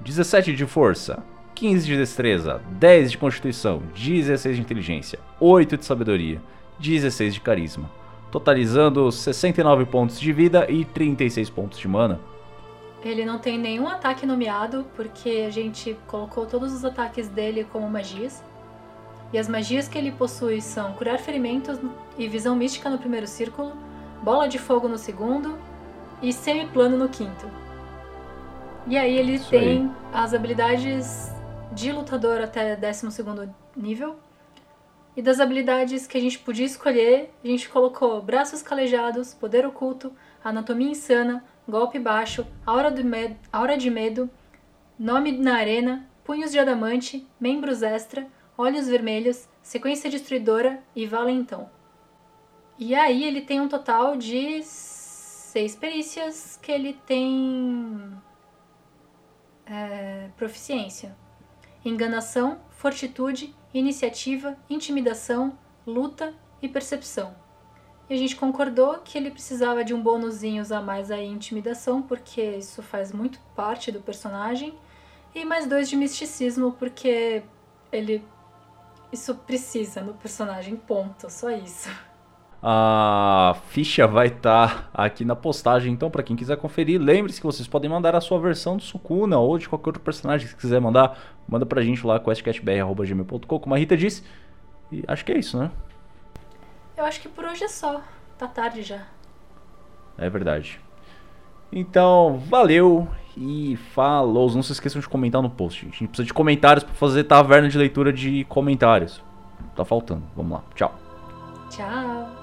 S1: 17 de força, 15 de destreza, 10 de constituição, 16 de inteligência, 8 de sabedoria, 16 de carisma, totalizando 69 pontos de vida e 36 pontos de mana.
S2: Ele não tem nenhum ataque nomeado, porque a gente colocou todos os ataques dele como magias. E as magias que ele possui são curar ferimentos e visão mística no primeiro círculo, bola de fogo no segundo e semiplano no quinto. E aí ele Isso tem aí. as habilidades de lutador até 12 nível. E das habilidades que a gente podia escolher, a gente colocou braços calejados, poder oculto, anatomia insana, golpe baixo, aura, do med aura de medo, nome na arena, punhos de adamante, membros extra, olhos vermelhos, sequência destruidora e valentão. E aí ele tem um total de seis perícias que ele tem é, proficiência enganação, fortitude, iniciativa, intimidação, luta e percepção. E a gente concordou que ele precisava de um bônusinho a mais aí intimidação, porque isso faz muito parte do personagem, e mais dois de misticismo, porque ele isso precisa no personagem, ponto, só isso.
S1: A ficha vai estar tá aqui na postagem, então para quem quiser conferir, lembre-se que vocês podem mandar a sua versão do Sukuna ou de qualquer outro personagem que quiser mandar, manda pra gente lá questcatbr@gmail.com, como a Rita disse. E acho que é isso, né?
S2: Eu acho que por hoje é só. Tá tarde já.
S1: É verdade. Então, valeu e falou. Não se esqueçam de comentar no post. A gente precisa de comentários para fazer taverna de leitura de comentários. Tá faltando. Vamos lá. Tchau.
S2: Tchau.